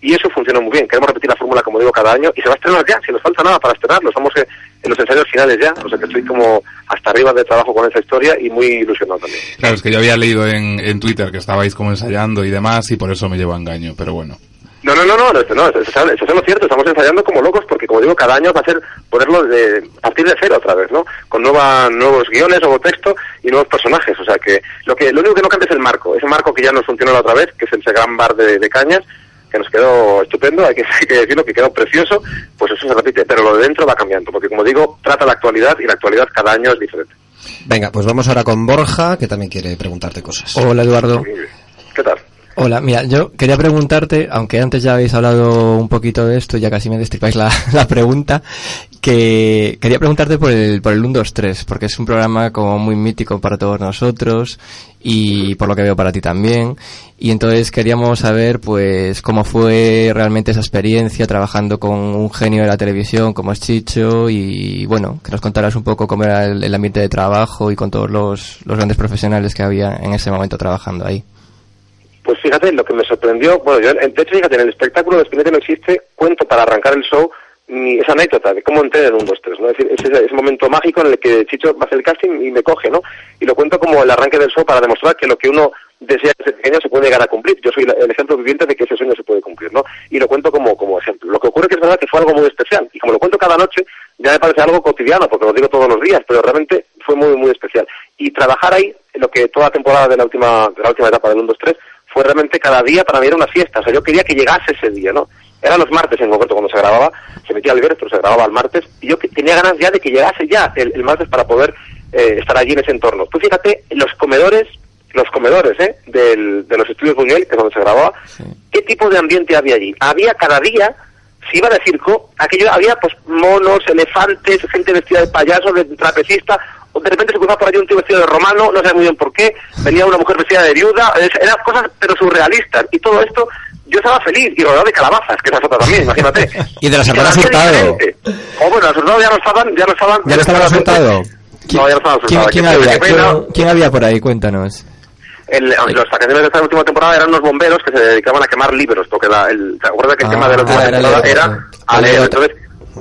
y eso funciona muy bien. Queremos repetir la fórmula, como digo, cada año y se va a estrenar ya, si nos falta nada para estrenarlo. Estamos en los ensayos finales ya, o sea que estoy como hasta arriba de trabajo con esa historia y muy ilusionado también. Claro, es que yo había leído en, en Twitter que estabais como ensayando y demás y por eso me llevo a engaño, pero bueno. No, no, no, no, no, no eso, es lo cierto, estamos ensayando como locos porque, como digo, cada año va a ser ponerlo de partir de cero otra vez, ¿no? Con nueva, nuevos guiones, nuevo texto y nuevos personajes, o sea que lo que lo único que no cambia es el marco, ese marco que ya nos funcionó la otra vez, que es ese gran bar de, de cañas, que nos quedó estupendo, [laughs] hay que, decirlo, que quedó precioso, pues eso se repite, pero lo de dentro va cambiando, porque como digo, trata la actualidad y la actualidad cada año es diferente. Venga, pues vamos ahora con Borja, que también quiere preguntarte cosas. Hola, Eduardo. ¿Qué tal? Hola, mira, yo quería preguntarte, aunque antes ya habéis hablado un poquito de esto, ya casi me destripáis la, [laughs] la pregunta, que quería preguntarte por el, por el 1, 2, 3, porque es un programa como muy mítico para todos nosotros y por lo que veo para ti también. Y entonces queríamos saber, pues, cómo fue realmente esa experiencia trabajando con un genio de la televisión como es Chicho y, bueno, que nos contaras un poco cómo era el, el ambiente de trabajo y con todos los, los grandes profesionales que había en ese momento trabajando ahí. Pues fíjate, lo que me sorprendió, bueno, yo, de hecho, fíjate, en el espectáculo de Spinetta no existe, cuento para arrancar el show mi, esa anécdota de cómo entré en un 2-3, ¿no? Es decir, ese, ese, momento mágico en el que Chicho hace el casting y me coge, ¿no? Y lo cuento como el arranque del show para demostrar que lo que uno desea desde pequeño se puede llegar a cumplir. Yo soy el ejemplo viviente de que ese sueño se puede cumplir, ¿no? Y lo cuento como, como ejemplo. Lo que ocurre que es verdad que fue algo muy especial. Y como lo cuento cada noche, ya me parece algo cotidiano, porque lo digo todos los días, pero realmente fue muy, muy especial. Y trabajar ahí, lo que toda la temporada de la última, de la última etapa del 1-2-3, fue realmente cada día para mí era una fiesta. O sea, yo quería que llegase ese día, ¿no? Eran los martes en concreto cuando se grababa, se metía el viernes, pero se grababa el martes, y yo tenía ganas ya de que llegase ya el, martes para poder eh, estar allí en ese entorno. Tú fíjate, los comedores, los comedores ¿eh? Del, de los estudios Buñuel, que es donde se grababa, ¿qué tipo de ambiente había allí? Había cada día, si iba de circo, aquello había pues monos, elefantes, gente vestida de payaso, de trapecista, de repente se cruzaba por allí un tío vestido de romano, no sé muy bien por qué, venía una mujer vestida de viuda, eran cosas pero surrealistas, y todo esto yo estaba feliz y rodeado de calabazas, que esa otra también, imagínate. [laughs] y de las hermanas Hurtado. Oh, bueno, las Hurtado ya no estaban, ya no estaban. Ya no estaban Hurtado. No, ya no estaban ¿Quién, ¿quién, había, ¿quién, había por ahí? Cuéntanos. El, los academias de esta última temporada eran unos bomberos que se dedicaban a quemar libros, porque la, el, ¿te acuerdas que el tema de la última ah, temporada era, a leer? Entonces,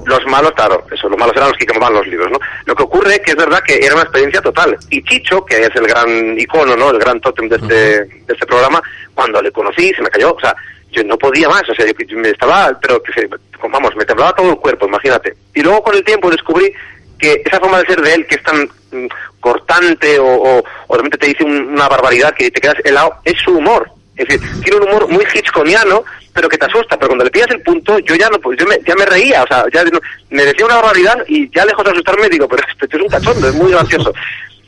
los malos, claro, eso, los malos eran los que quemaban los libros, ¿no? Lo que ocurre que es verdad que era una experiencia total. Y Chicho, que es el gran icono, ¿no? El gran tótem de este, de este programa, cuando le conocí se me cayó, o sea, yo no podía más, o sea, yo, me estaba, pero que vamos, me temblaba todo el cuerpo, imagínate. Y luego con el tiempo descubrí que esa forma de ser de él, que es tan mm, cortante o, o, o, realmente te dice una barbaridad que te quedas helado, es su humor. Es decir, tiene un humor muy hitchconiano, pero que te asusta. Pero cuando le pillas el punto, yo ya no, pues yo me, ya me reía, o sea, ya me decía una barbaridad y ya lejos de asustarme digo, pero esto es un cachondo, es muy gracioso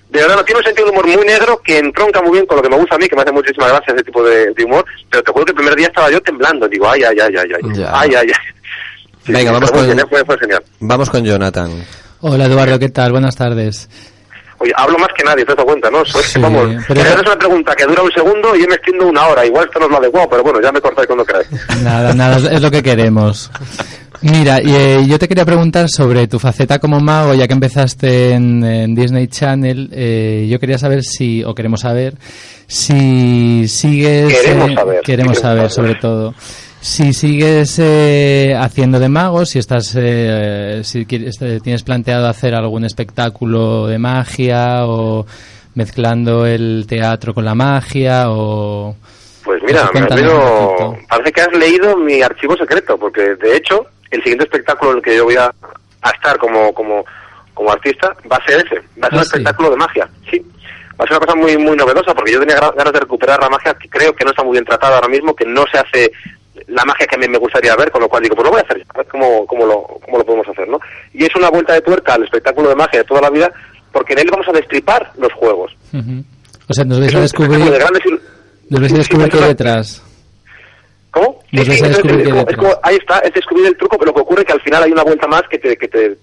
de verdad no tiene un sentido de humor muy negro que entronca muy bien con lo que me gusta a mí, que me hace muchísima gracia ese tipo de, humor, pero te juro que el primer día estaba yo temblando, digo, ay, ay, ay, ay, ay, ay, ay, Venga, vamos con, vamos con Jonathan. Hola Eduardo, ¿qué tal? Buenas tardes. Oye, hablo más que nadie, te das cuenta, ¿no? sí, vamos, pero... es una pregunta que dura un segundo y yo me extiendo una hora. Igual esto no es lo adecuado, pero bueno, ya me cortáis cuando queráis. Nada, nada, es lo que queremos. Mira, eh, yo te quería preguntar sobre tu faceta como mago, ya que empezaste en, Disney Channel. Eh, yo quería saber si, o queremos saber, si sigues. Queremos saber. Queremos saber, sobre todo. Si sigues eh, haciendo de mago, si estás, si tienes planteado hacer algún espectáculo de magia o mezclando el teatro con la magia o. Pues mira, me parece que has leído mi archivo secreto, porque de hecho el siguiente espectáculo en el que yo voy a, estar como, como, como artista va a ser ese, va a ser un ah, espectáculo de magia, sí. Va a ser una cosa muy muy novedosa porque yo tenía ganas de recuperar la magia que creo que no está muy bien tratada ahora mismo, que no se hace la magia que a mí me gustaría ver, con lo cual digo, pues lo voy a hacer, a ver cómo, cómo, lo, cómo lo podemos hacer, ¿no? Y es una vuelta de tuerca al espectáculo de magia de toda la vida, porque en él vamos a destripar los juegos. O sea, nos vais a descubrir... Nos vais a descubrir qué detrás. ¿Cómo? ahí está, es descubrir el truco, pero lo que ocurre es que al final hay una vuelta más que te, que te,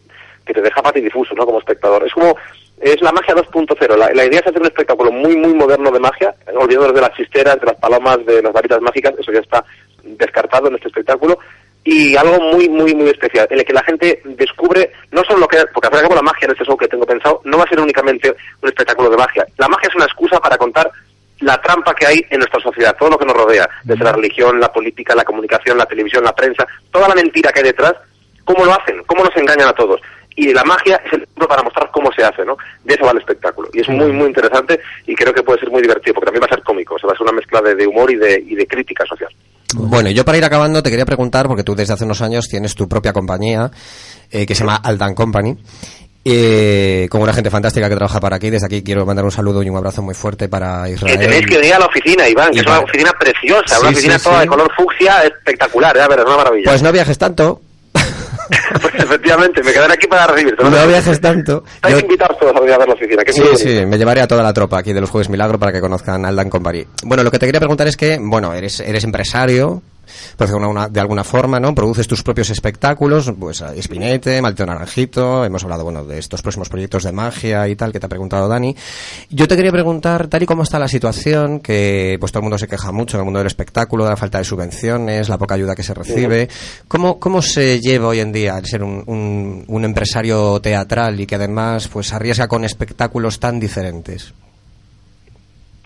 que te deja patidifuso, ¿no? Como espectador. Es como, es la magia 2.0. La, la, idea es hacer un espectáculo muy, muy moderno de magia, olvidándonos de las chisteras, de las palomas, de las varitas mágicas, eso ya está descartado en este espectáculo, y algo muy, muy, muy especial, en el que la gente descubre no solo lo que, porque al fin y al cabo la magia en este show que tengo pensado no va a ser únicamente un espectáculo de magia. La magia es una excusa para contar la trampa que hay en nuestra sociedad, todo lo que nos rodea, desde la religión, la política, la comunicación, la televisión, la prensa, toda la mentira que hay detrás, cómo lo hacen, cómo nos engañan a todos. Y la magia es el para mostrar cómo se hace, ¿no? De eso va el espectáculo. Y es muy, muy interesante y creo que puede ser muy divertido, porque también va a ser cómico, o va a ser una mezcla de, humor y de, y de crítica social. Bueno, yo para ir acabando te quería preguntar, porque tú desde hace unos años tienes tu propia compañía, eh, que se llama Aldan Company, eh, con una gente fantástica que trabaja para aquí. Desde aquí quiero mandar un saludo y un abrazo muy fuerte para Israel. tenéis que venir a la oficina, Iván, que es una oficina preciosa, una oficina toda de color fucsia, espectacular, ¿eh? ver, es una maravilla. Pues no viajes tanto. [laughs] pues efectivamente, me quedaré aquí para recibirte. No, viajes tanto. Estáis invitados todos a venir a ver la oficina. sí, sí, me llevaré a toda la tropa aquí de los Jueves Milagro para que conozcan a Aldan Company. Bueno, lo que te quería preguntar es que, bueno, eres, eres empresario, pues de, alguna forma, ¿no? Produces tus propios espectáculos, pues Espinete, Maldito Naranjito, hemos hablado, bueno, de estos próximos proyectos de magia y tal que te ha preguntado Dani. Yo te quería preguntar, tal y como está la situación, que pues todo el mundo se queja mucho en el mundo del espectáculo, de la falta de subvenciones, la poca ayuda que se recibe, ¿cómo, cómo se lleva hoy en día el ser un, un empresario teatral y que además pues arriesga con espectáculos tan diferentes?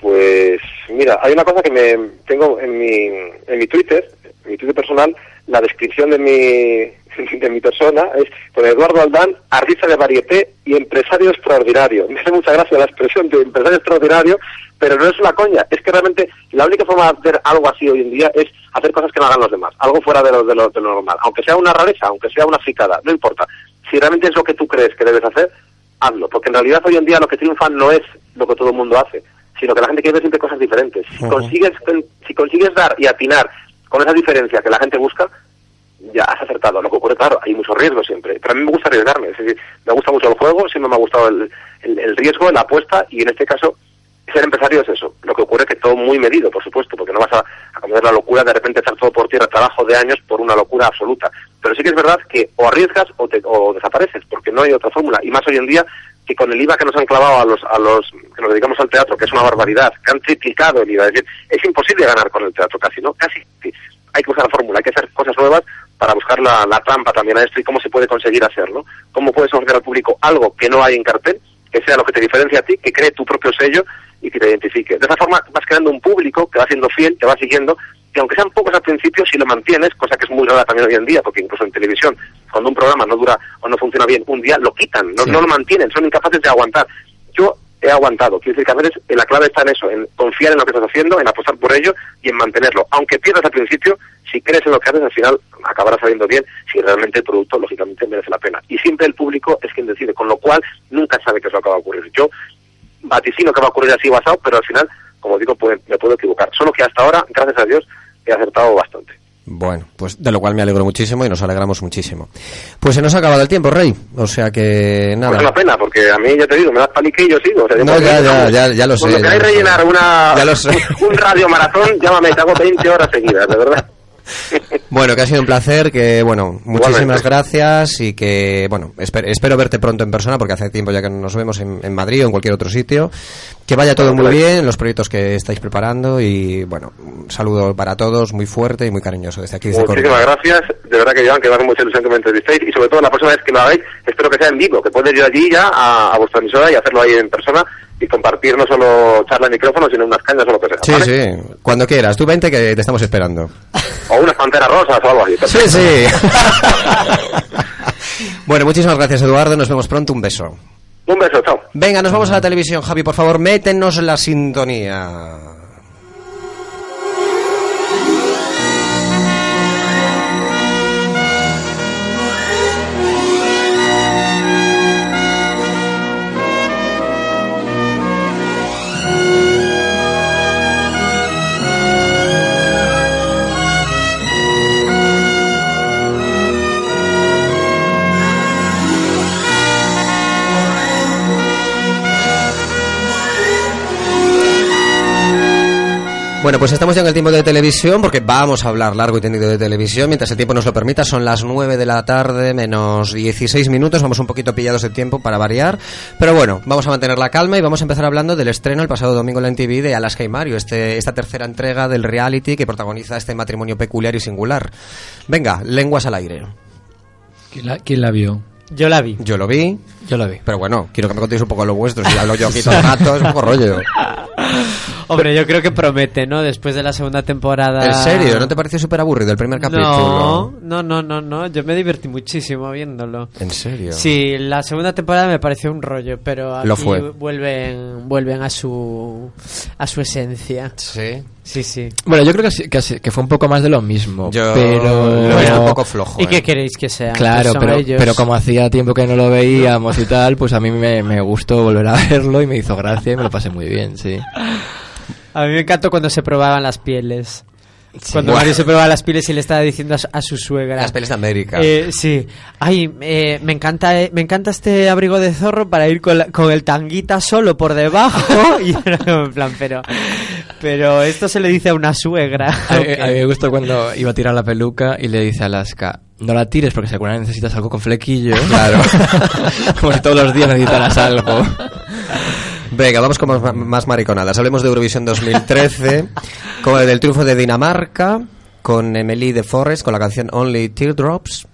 Pues mira, hay una cosa que me tengo en mi, en mi Twitter, mi Twitter personal, la descripción de mi, [laughs] de mi persona es con Eduardo Aldán, artista de varieté y empresario extraordinario. Me hace mucha gracia la expresión de empresario extraordinario, pero no es una coña, es que realmente la única forma de hacer algo así hoy en día es hacer cosas que no hagan los demás, algo fuera de lo, de lo, de lo normal, aunque sea una rareza, aunque sea una fricada, no importa. Si realmente es lo que tú crees que debes hacer, hazlo, porque en realidad hoy en día lo que triunfa no es lo que todo el mundo hace, sino que la gente quiere ver siempre cosas diferentes. Si, consigues, si consigues dar y atinar con esa diferencia que la gente busca, ya has acertado. Lo que ocurre, claro, hay mucho riesgo siempre. Pero a mí me gusta arriesgarme. Es decir, me gusta mucho el juego, siempre me ha gustado el, el, riesgo, la apuesta, y en este caso, ser empresario es eso. Lo que ocurre es que todo muy medido, por supuesto, porque no vas a, a la locura de repente echar todo por tierra, trabajo de años por una locura absoluta. Pero sí que es verdad que o arriesgas o, te, o desapareces, porque no hay otra fórmula. Y más hoy en día que con el IVA que nos han clavado a los, a los que nos dedicamos al teatro, que es una barbaridad, que han triplicado el IVA, es decir, es imposible ganar con el teatro casi, ¿no? Casi hay que usar la fórmula, hay que hacer cosas nuevas para buscar la, la trampa también a esto y cómo se puede conseguir hacerlo. Cómo puedes ofrecer al público algo que no hay en cartel, que sea lo que te diferencia a ti, que cree tu propio sello y que te identifique. De esa forma vas creando un público que va siendo fiel, te va siguiendo que aunque sean pocos al principio, si lo mantienes, cosa que es muy rara también hoy en día, porque incluso en televisión, cuando un programa no dura o no funciona bien, un día lo quitan, no, no lo mantienen, son incapaces de aguantar. Yo he aguantado, quiero decir que a veces la clave está en eso, en confiar en lo que estás haciendo, en apostar por ello y en mantenerlo. Aunque pierdas al principio, si crees en lo que haces, al final acabará saliendo bien si realmente el producto, lógicamente, merece la pena. Y siempre el público es quien decide, con lo cual nunca sabe qué es lo que va a ocurrir. Yo vaticino que va a ocurrir así basado, pero al final, como digo, me puedo equivocar. Solo que hasta ahora, gracias a Dios, he acertado bastante. Bueno, pues de lo cual me alegro muchísimo y nos alegramos muchísimo. Pues se nos ha acabado el tiempo, Rey. O sea que nada. Pues es una pena, porque a mí ya te digo, me das palique y yo sigo. no, ya, ya, ya, ya, lo sé. Cuando queráis rellenar una, [laughs] un radio maratón, llámame, te hago 20 horas seguidas, de verdad. [laughs] Bueno, que ha sido un placer, que bueno, muchísimas gracias y que bueno, espero, verte pronto en persona porque hace tiempo ya que nos vemos en, Madrid o en cualquier otro sitio. Que vaya todo muy bien, los proyectos que estáis preparando y bueno, un saludo para todos, muy fuerte y muy cariñoso desde aquí. Muchísimas gracias, de verdad que llevan que me mucha ilusión que me entrevistéis y sobre todo la próxima vez que lo hagáis, espero que sea en vivo, que puedes ir allí ya a, a vuestra emisora y hacerlo ahí en persona y compartir no solo charla de micrófono, sino unas cañas o lo que sea. Sí, sí, cuando quieras. Tú vente que te estamos esperando. O unas panteras rosas o algo así. Sí, sí. [laughs] bueno, muchísimas gracias, Eduardo. Nos vemos pronto. Un beso. Un beso, chao. Venga, nos vamos a la televisión, Javi. Por favor, métenos la sintonía. Bueno, pues estamos ya en el tiempo de televisión porque vamos a hablar largo y tendido de televisión mientras el tiempo nos lo permita. Son las 9 de la tarde menos 16 minutos. Vamos un poquito pillados de tiempo para variar. Pero bueno, vamos a mantener la calma y vamos a empezar hablando del estreno el pasado domingo en la NTV de Alaska y Mario, este, esta tercera entrega del reality que protagoniza este matrimonio peculiar y singular. Venga, lenguas al aire. ¿Quién la, quién la vio? Yo la vi. Yo lo vi. Yo la vi. Pero bueno, quiero que me contéis un poco lo vuestro. Si hablo yo aquí [laughs] todo el rato, es un poco rollo. [laughs] Hombre, yo creo que promete, ¿no? Después de la segunda temporada. ¿En serio? ¿No te pareció súper aburrido el primer capítulo? No, no, no, no, Yo me divertí muchísimo viéndolo. ¿En serio? Sí, la segunda temporada me pareció un rollo, pero aquí vuelven vuelven a su a su esencia. Sí. Sí, sí. Bueno, yo creo que, que, fue un poco más de lo mismo. Yo pero lo un poco flojo. ¿Y qué ¿eh? queréis que sea? Claro, pero, pero como hacía tiempo que no lo veíamos y [laughs] tal, pues a mí me, me gustó volver a verlo y me hizo gracia y me lo pasé muy bien, sí. A mí me encantó cuando se probaban las pieles. Cuando Mario se probaba las pieles y le estaba diciendo a su, suegra. Las pieles de América. Eh, sí. Ay, eh, me encanta eh, me encanta este abrigo de zorro para ir con, con el tanguita solo por debajo. [laughs] y en plan, pero, pero esto se le dice a una suegra. A, mí me gustó cuando iba a tirar la peluca y le dice a Alaska, no la tires porque seguramente necesitas algo con flequillo. [laughs] Claro. [laughs] Como si todos los días necesitarás algo. Venga, vamos con más, mariconadas. Hablemos de Eurovisión 2013, [laughs] con el triunfo de Dinamarca, con Emily de Forest, con la canción Only Teardrops.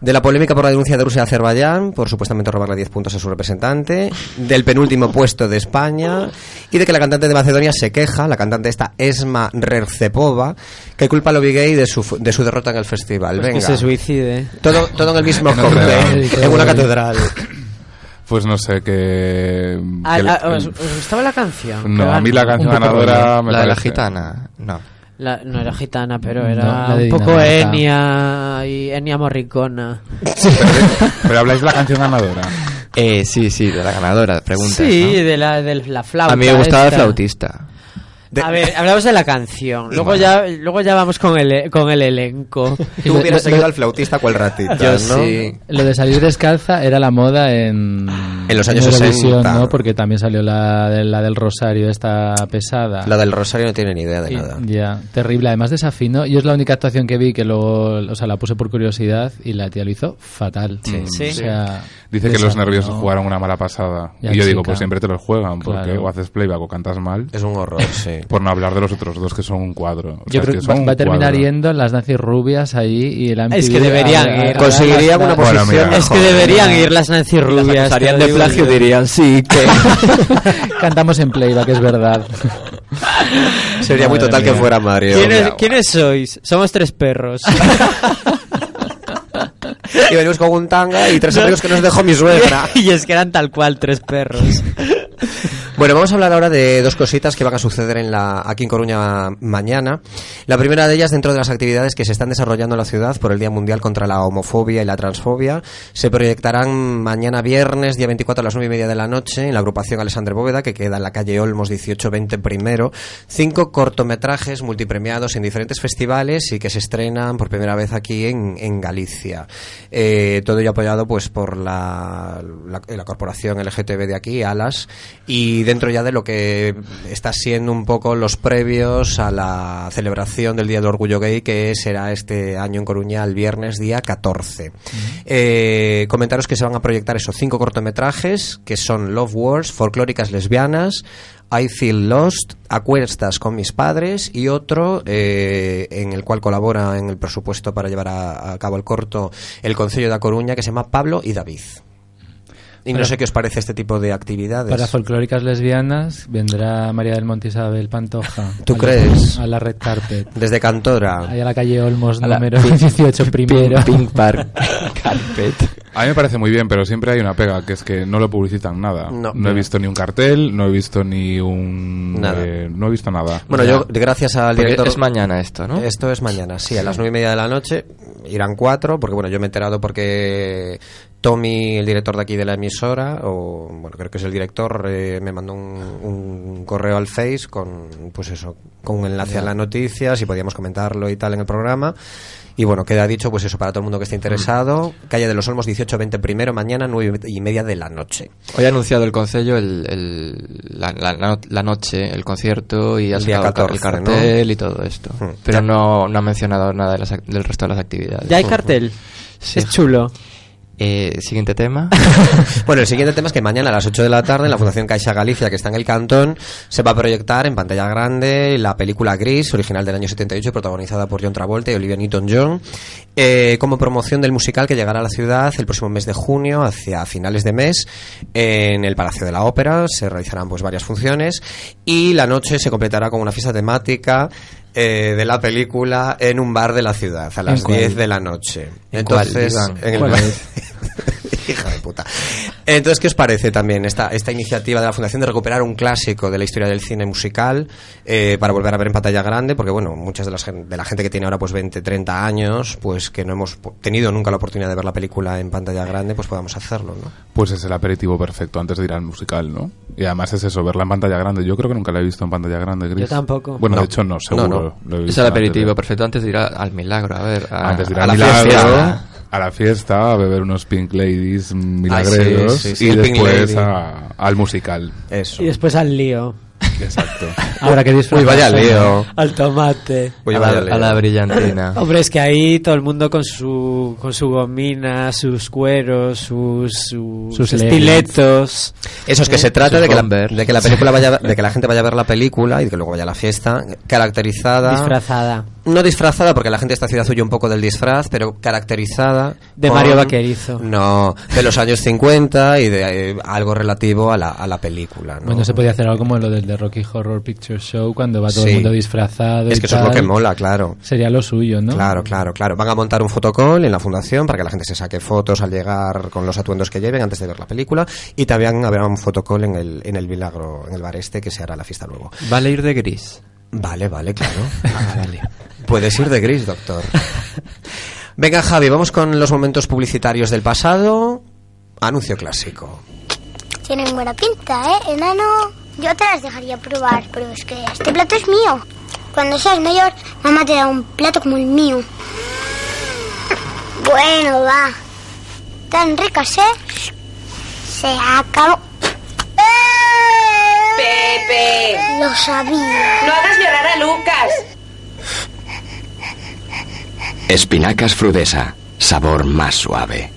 De la polémica por la denuncia de Rusia a Azerbaiyán, por supuestamente robarle 10 puntos a su representante. Del penúltimo puesto de España. y de que la cantante de Macedonia se queja, la cantante esta Esma Rercepova, que culpa a Lobby Gay de su, de su derrota en el festival. Pues que se suicide. Todo, todo en el mismo [laughs] cóctel, en una catedral. Pues no sé, que... Ah, ah, ¿os, gustaba la canción? No, a mí la canción ganadora me La de la gitana, no. no era gitana, pero era un poco Enya y Enya Morricona. pero, habláis de la canción ganadora. Eh, sí, sí, de la ganadora, pregunta. Sí, de, la, de la flauta. A mí me gustaba el flautista. A ver, hablamos de la canción. [laughs] Luego ya, luego ya vamos con el, con el elenco. Tú hubieras seguido al flautista cual ratito, ¿no? Sí. Lo de salir descalza era la moda en... En los años 60. ¿no? Porque también salió la, la del Rosario, esta pesada. La del Rosario no tiene ni idea de nada. Ya, terrible. Además desafino. Yo es la única actuación que vi que luego, o sea, la puse por curiosidad y la tía lo hizo fatal. Sí. sí. O sea, Dice que los nervios jugaron una mala pasada. y yo digo, pues siempre te los juegan, porque o haces playback o cantas mal. Es un horror, sí. Por no hablar de los otros dos que son un cuadro. yo creo que, va, a terminar yendo las nazis rubias ahí y el Es que deberían ir. Conseguiría una posición. es que deberían ir las nazis rubias. Las de plagio dirían, sí, que. [laughs] Cantamos en playback, es verdad. [laughs] Sería muy total que fuera Mario. ¿Quiénes sois? Somos tres perros. [laughs] y venimos con un tanga y tres amigos que nos dejó mi suegra. y es que eran tal cual tres perros. Bueno, vamos a hablar ahora de dos cositas que van a suceder en la, aquí en Coruña mañana. La primera de ellas, dentro de las actividades que se están desarrollando en la ciudad por el Día Mundial contra la Homofobia y la Transfobia, se proyectarán mañana viernes, día 24 a las 9 y media de la noche, en la agrupación Alexander Bóveda, que queda en la calle Olmos 1820 primero, cinco cortometrajes multipremiados en diferentes festivales y que se estrenan por primera vez aquí en, en Galicia. Eh, todo ello apoyado pues por la, la, la corporación LGTB de aquí, ALAS, y dentro ya de lo que está siendo un poco los previos a la celebración del Día del Orgullo Gay que será este año en Coruña el viernes día 14. Eh, comentaros que se van a proyectar esos cinco cortometrajes que son Love Wars, Folclóricas Lesbianas, I Feel Lost, Acuestas con mis padres y otro eh, en el cual colabora en el presupuesto para llevar a, a cabo el corto el Concello de Coruña que se llama Pablo y David. Y no sé qué os parece este tipo de actividades. Para folclóricas lesbianas vendrá María del Monte Isabel Pantoja. ¿Tú crees? a la Red Carpet. Desde Cantora. Ahí a la calle Olmos, número 18 primero. Pink, Park [laughs] Carpet. A mí me parece muy bien, pero siempre hay una pega, que es que no lo publicitan nada. No, he visto ni un cartel, no he visto ni un... Nada. Eh, no he visto nada. Bueno, yo, gracias al director... es mañana esto, ¿no? Esto es mañana, sí, a las nueve y media de la noche. Irán cuatro, porque bueno, yo me he enterado porque Tommy, el director de aquí de la emisora, o bueno, creo que es el director, eh, me mandó un, correo al Face con, pues eso, con un enlace a la noticia, si podíamos comentarlo y tal en el programa. Y bueno, queda dicho, pues eso, para todo el mundo que esté interesado, calle de los Olmos 18-20 primero, mañana 9 y media de la noche. Hoy ha anunciado el Concello el, la, noche, el concierto y ha sacado el cartel y todo esto. Hmm. Pero no, no ha mencionado nada del resto de las actividades. ¿Ya hay cartel? Es chulo. Eh, siguiente tema. [laughs] bueno, el siguiente tema es que mañana a las 8 de la tarde en la Fundación Caixa Galicia, que está en el Cantón, se va a proyectar en pantalla grande la película Gris, original del año 78, protagonizada por John Travolta y Olivia Newton-John, eh, como promoción del musical que llegará a la ciudad el próximo mes de junio, hacia finales de mes, en el Palacio de la Ópera. Se realizarán pues varias funciones y la noche se completará con una fiesta temática eh, de la película en un bar de la ciudad a las 10 de la noche. Entonces, en el [laughs] [laughs] Hija de puta. Entonces, ¿qué os parece también esta, esta iniciativa de la Fundación de recuperar un clásico de la historia del cine musical eh, para volver a ver en pantalla grande? Porque, bueno, muchas de, las, de la gente que tiene ahora pues 20, 30 años, pues que no hemos tenido nunca la oportunidad de ver la película en pantalla grande, pues podamos hacerlo, ¿no? Pues es el aperitivo perfecto antes de ir al musical, ¿no? Y además es eso, verla en pantalla grande. Yo creo que nunca la he visto en pantalla grande, Gris. Yo tampoco. Bueno, de hecho no, seguro. es el aperitivo perfecto antes de ir al milagro, a ver. A, antes de ir al milagro a la fiesta, a beber unos Pink Ladies milagreros y después al musical. Y después al lío. Exacto. [laughs] Ahora que disfrutas. Uy, vaya lío. Al tomate. a, la, a, la, brillantina. [laughs] Hombre, es que ahí todo el mundo con su, con su gomina, sus cueros, sus, sus, estiletos. Eso es que se trata de que, la, de que la película vaya, de que la [laughs] gente vaya a ver la película y que luego vaya a la fiesta caracterizada. Disfrazada. No disfrazada porque la gente de esta ciudad huye un poco del disfraz, pero caracterizada. De Mario Vaquerizo. No, de los años 50 y de eh, algo relativo a la, a la película. ¿no? Bueno, se podía hacer algo como lo del de Rocky Horror Picture Show cuando va todo el mundo disfrazado. Es que eso es lo que mola, claro. Sería lo suyo, ¿no? Claro, claro, claro. Van a montar un fotocall en la fundación para que la gente se saque fotos al llegar con los atuendos que lleven antes de ver la película y también habrá un fotocall en el, en el Milagro, en el bar este que se hará la fiesta luego. Vale ir de gris. Vale, vale, claro. [laughs] Ah, vale. Puedes ir de gris, doctor. [laughs] Venga, Javi, vamos con los momentos publicitarios del pasado. Anuncio clásico. Tienen buena pinta, ¿eh, enano? Yo te las dejaría probar, pero es que este plato es mío. Cuando seas mayor, mamá te da un plato como el mío. Bueno, va. Tan ricas, ¿eh? Se acabó. Pepe. Lo sabía. No hagas llorar a Lucas. Espinacas Frudesa. Sabor más suave.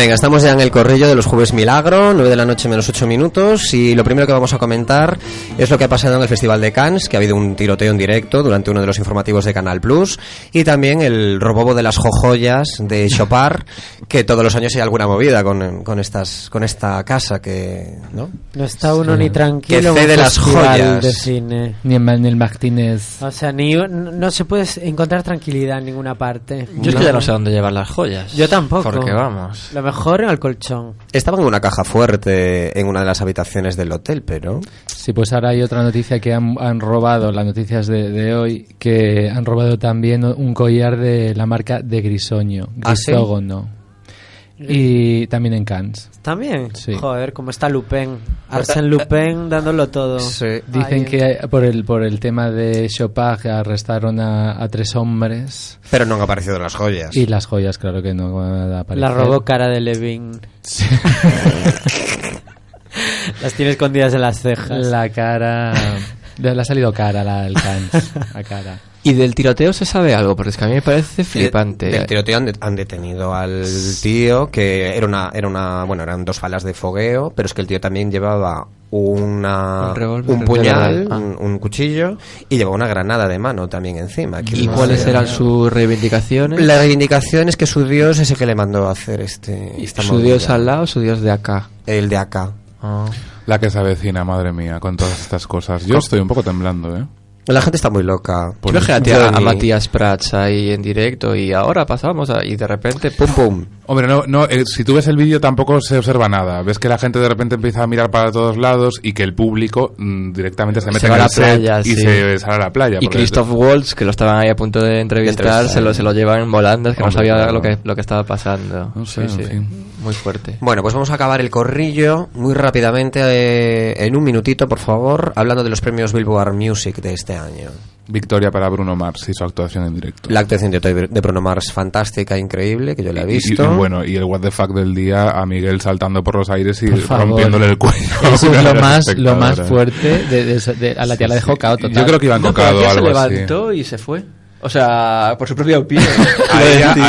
Venga, estamos ya en el corrillo de los jueves milagro, 9 de la noche menos 8 minutos y lo primero que vamos a comentar es lo que ha pasado en el Festival de Cannes, que ha habido un tiroteo en directo durante uno de los informativos de Canal Plus y también el robobo de las jojoyas de [laughs] Chopar, que todos los años hay alguna movida con, con estas con esta casa que no, no está uno ni tranquilo que cede las joyas de cine. ni en, el Martínez. O sea, ni no se puede encontrar tranquilidad en ninguna parte. Yo es que ya no sé dónde llevar las joyas. Yo tampoco. Porque vamos mejor en el colchón. Estaba en una caja fuerte en una de las habitaciones del hotel, pero... Sí, pues ahora hay otra noticia que han, robado, las noticias de, hoy, que han robado también un collar de la marca de Grisoño, ¿Ah, Grisógono. Y también en Cannes. También. Sí. Joder, como está Lupin. Arsène Lupin dándolo todo. Dicen que por el por el tema de Chopin arrestaron a, tres hombres. Pero no han aparecido las joyas. Y las joyas, claro que no La robó cara de Levin. [laughs] las tiene escondidas en las cejas. La cara. Le ha salido cara la, el Cannes. La cara. ¿Y del tiroteo se sabe algo? Porque es que a mí me parece flipante. del tiroteo han, detenido al tío, que era una, era una, bueno, eran dos falas de fogueo, pero es que el tío también llevaba una, un, puñal, ah. un, cuchillo y llevaba una granada de mano también encima. ¿Y cuáles eran sus reivindicaciones? La reivindicación es que su dios es el que le mandó a hacer este... ¿Su dios al lado o su dios de acá? El de acá. Ah. La que se avecina, madre mía, con todas estas cosas. Yo estoy un poco temblando, ¿eh? La gente está muy loca. Pues a, a, Matías Prats ahí en directo y ahora pasamos y de repente pum pum. Hombre, no, no eh, si tú ves el vídeo tampoco se observa nada. Ves que la gente de repente empieza a mirar para todos lados y que el público mm, directamente se mete en la playa y se sale a la playa. Y Christoph Waltz, que lo estaban ahí a punto de entrevistar, se lo, se lo llevan en volandas, que no sabía lo, que, lo que estaba pasando. sí, sí. Muy fuerte. Bueno, pues vamos a acabar el corrillo muy rápidamente, eh, en un minutito, por favor, hablando de los premios Billboard Music de este año. Victoria para Bruno Mars y su actuación en directo. La actuación de, Bruno Mars fantástica, increíble, que yo la he visto. Y, bueno, y el what the fuck del día a Miguel saltando por los aires y rompiéndole el cuello. [laughs] Eso es lo más, lo más fuerte. De, a la tía la dejó cao total. Yo creo que iban tocado algo se levantó y se fue. O sea, por su propia opinión. a,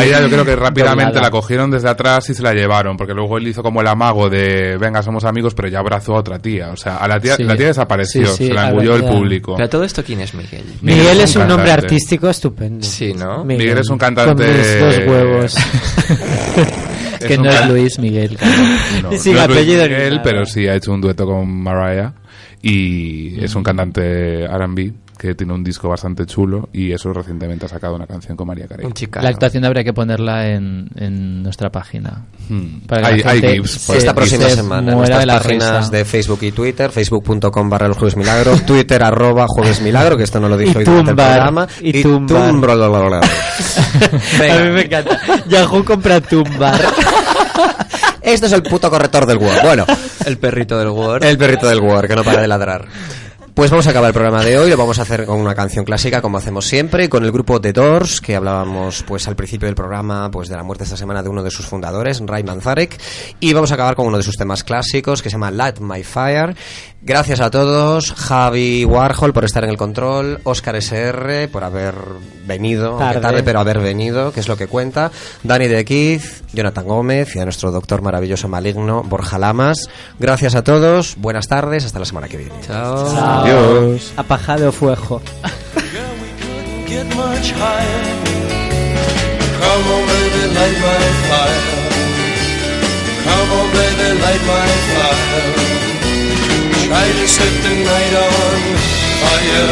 ella, yo creo que rápidamente la cogieron desde atrás y se la llevaron, porque luego él hizo como el amago de, venga, somos amigos, pero ya abrazó a otra tía. O sea, a la tía, la tía desapareció, se la engulló el público. Pero todo esto, ¿quién es Miguel? Miguel, es un, nombre artístico estupendo. Sí, ¿no? Miguel, es un cantante... Con dos huevos. [laughs] que no [laughs] es Luis Miguel. No, sí, no es Luis Miguel, pero sí ha hecho un dueto con Mariah y es un cantante R&B que tiene un disco bastante chulo y eso recientemente ha sacado una canción con María Carey. La actuación habría que ponerla en, en nuestra página. Hmm. hay, GIFs. esta próxima semana en nuestras páginas de Facebook y Twitter, facebook.com barra los jueves milagro, [laughs] Twitter arroba jueves milagro, que esto no lo dije hoy durante el programa, y, y tumbar. [laughs] a mí me encanta. Yahoo compra tumbar. Esto es el puto corrector del Word. Bueno, el perrito del Word. El perrito del Word, que no para de ladrar. Pues vamos a acabar el programa de hoy, lo vamos a hacer con una canción clásica como hacemos siempre, con el grupo The Doors, que hablábamos pues al principio del programa pues de la muerte esta semana de uno de sus fundadores, Ray Manzarek, y vamos a acabar con uno de sus temas clásicos que se llama Light My Fire. Gracias a todos, Javi Warhol por estar en el control, Oscar SR por haber venido, tarde, tarde pero haber venido, que es lo que cuenta, Dani de Keith, Jonathan Gómez y a nuestro doctor maravilloso maligno Borja Lamas. Gracias a todos, buenas tardes, hasta la semana que viene. Chao. Adiós. Apajado fuego. Come on, baby, light my fire. Come on, baby, light my fire. Try to set the night on fire.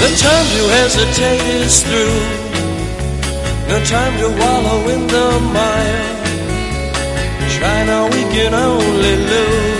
The time to hesitate is through. No time to wallow in the mire. Try now, we can only lose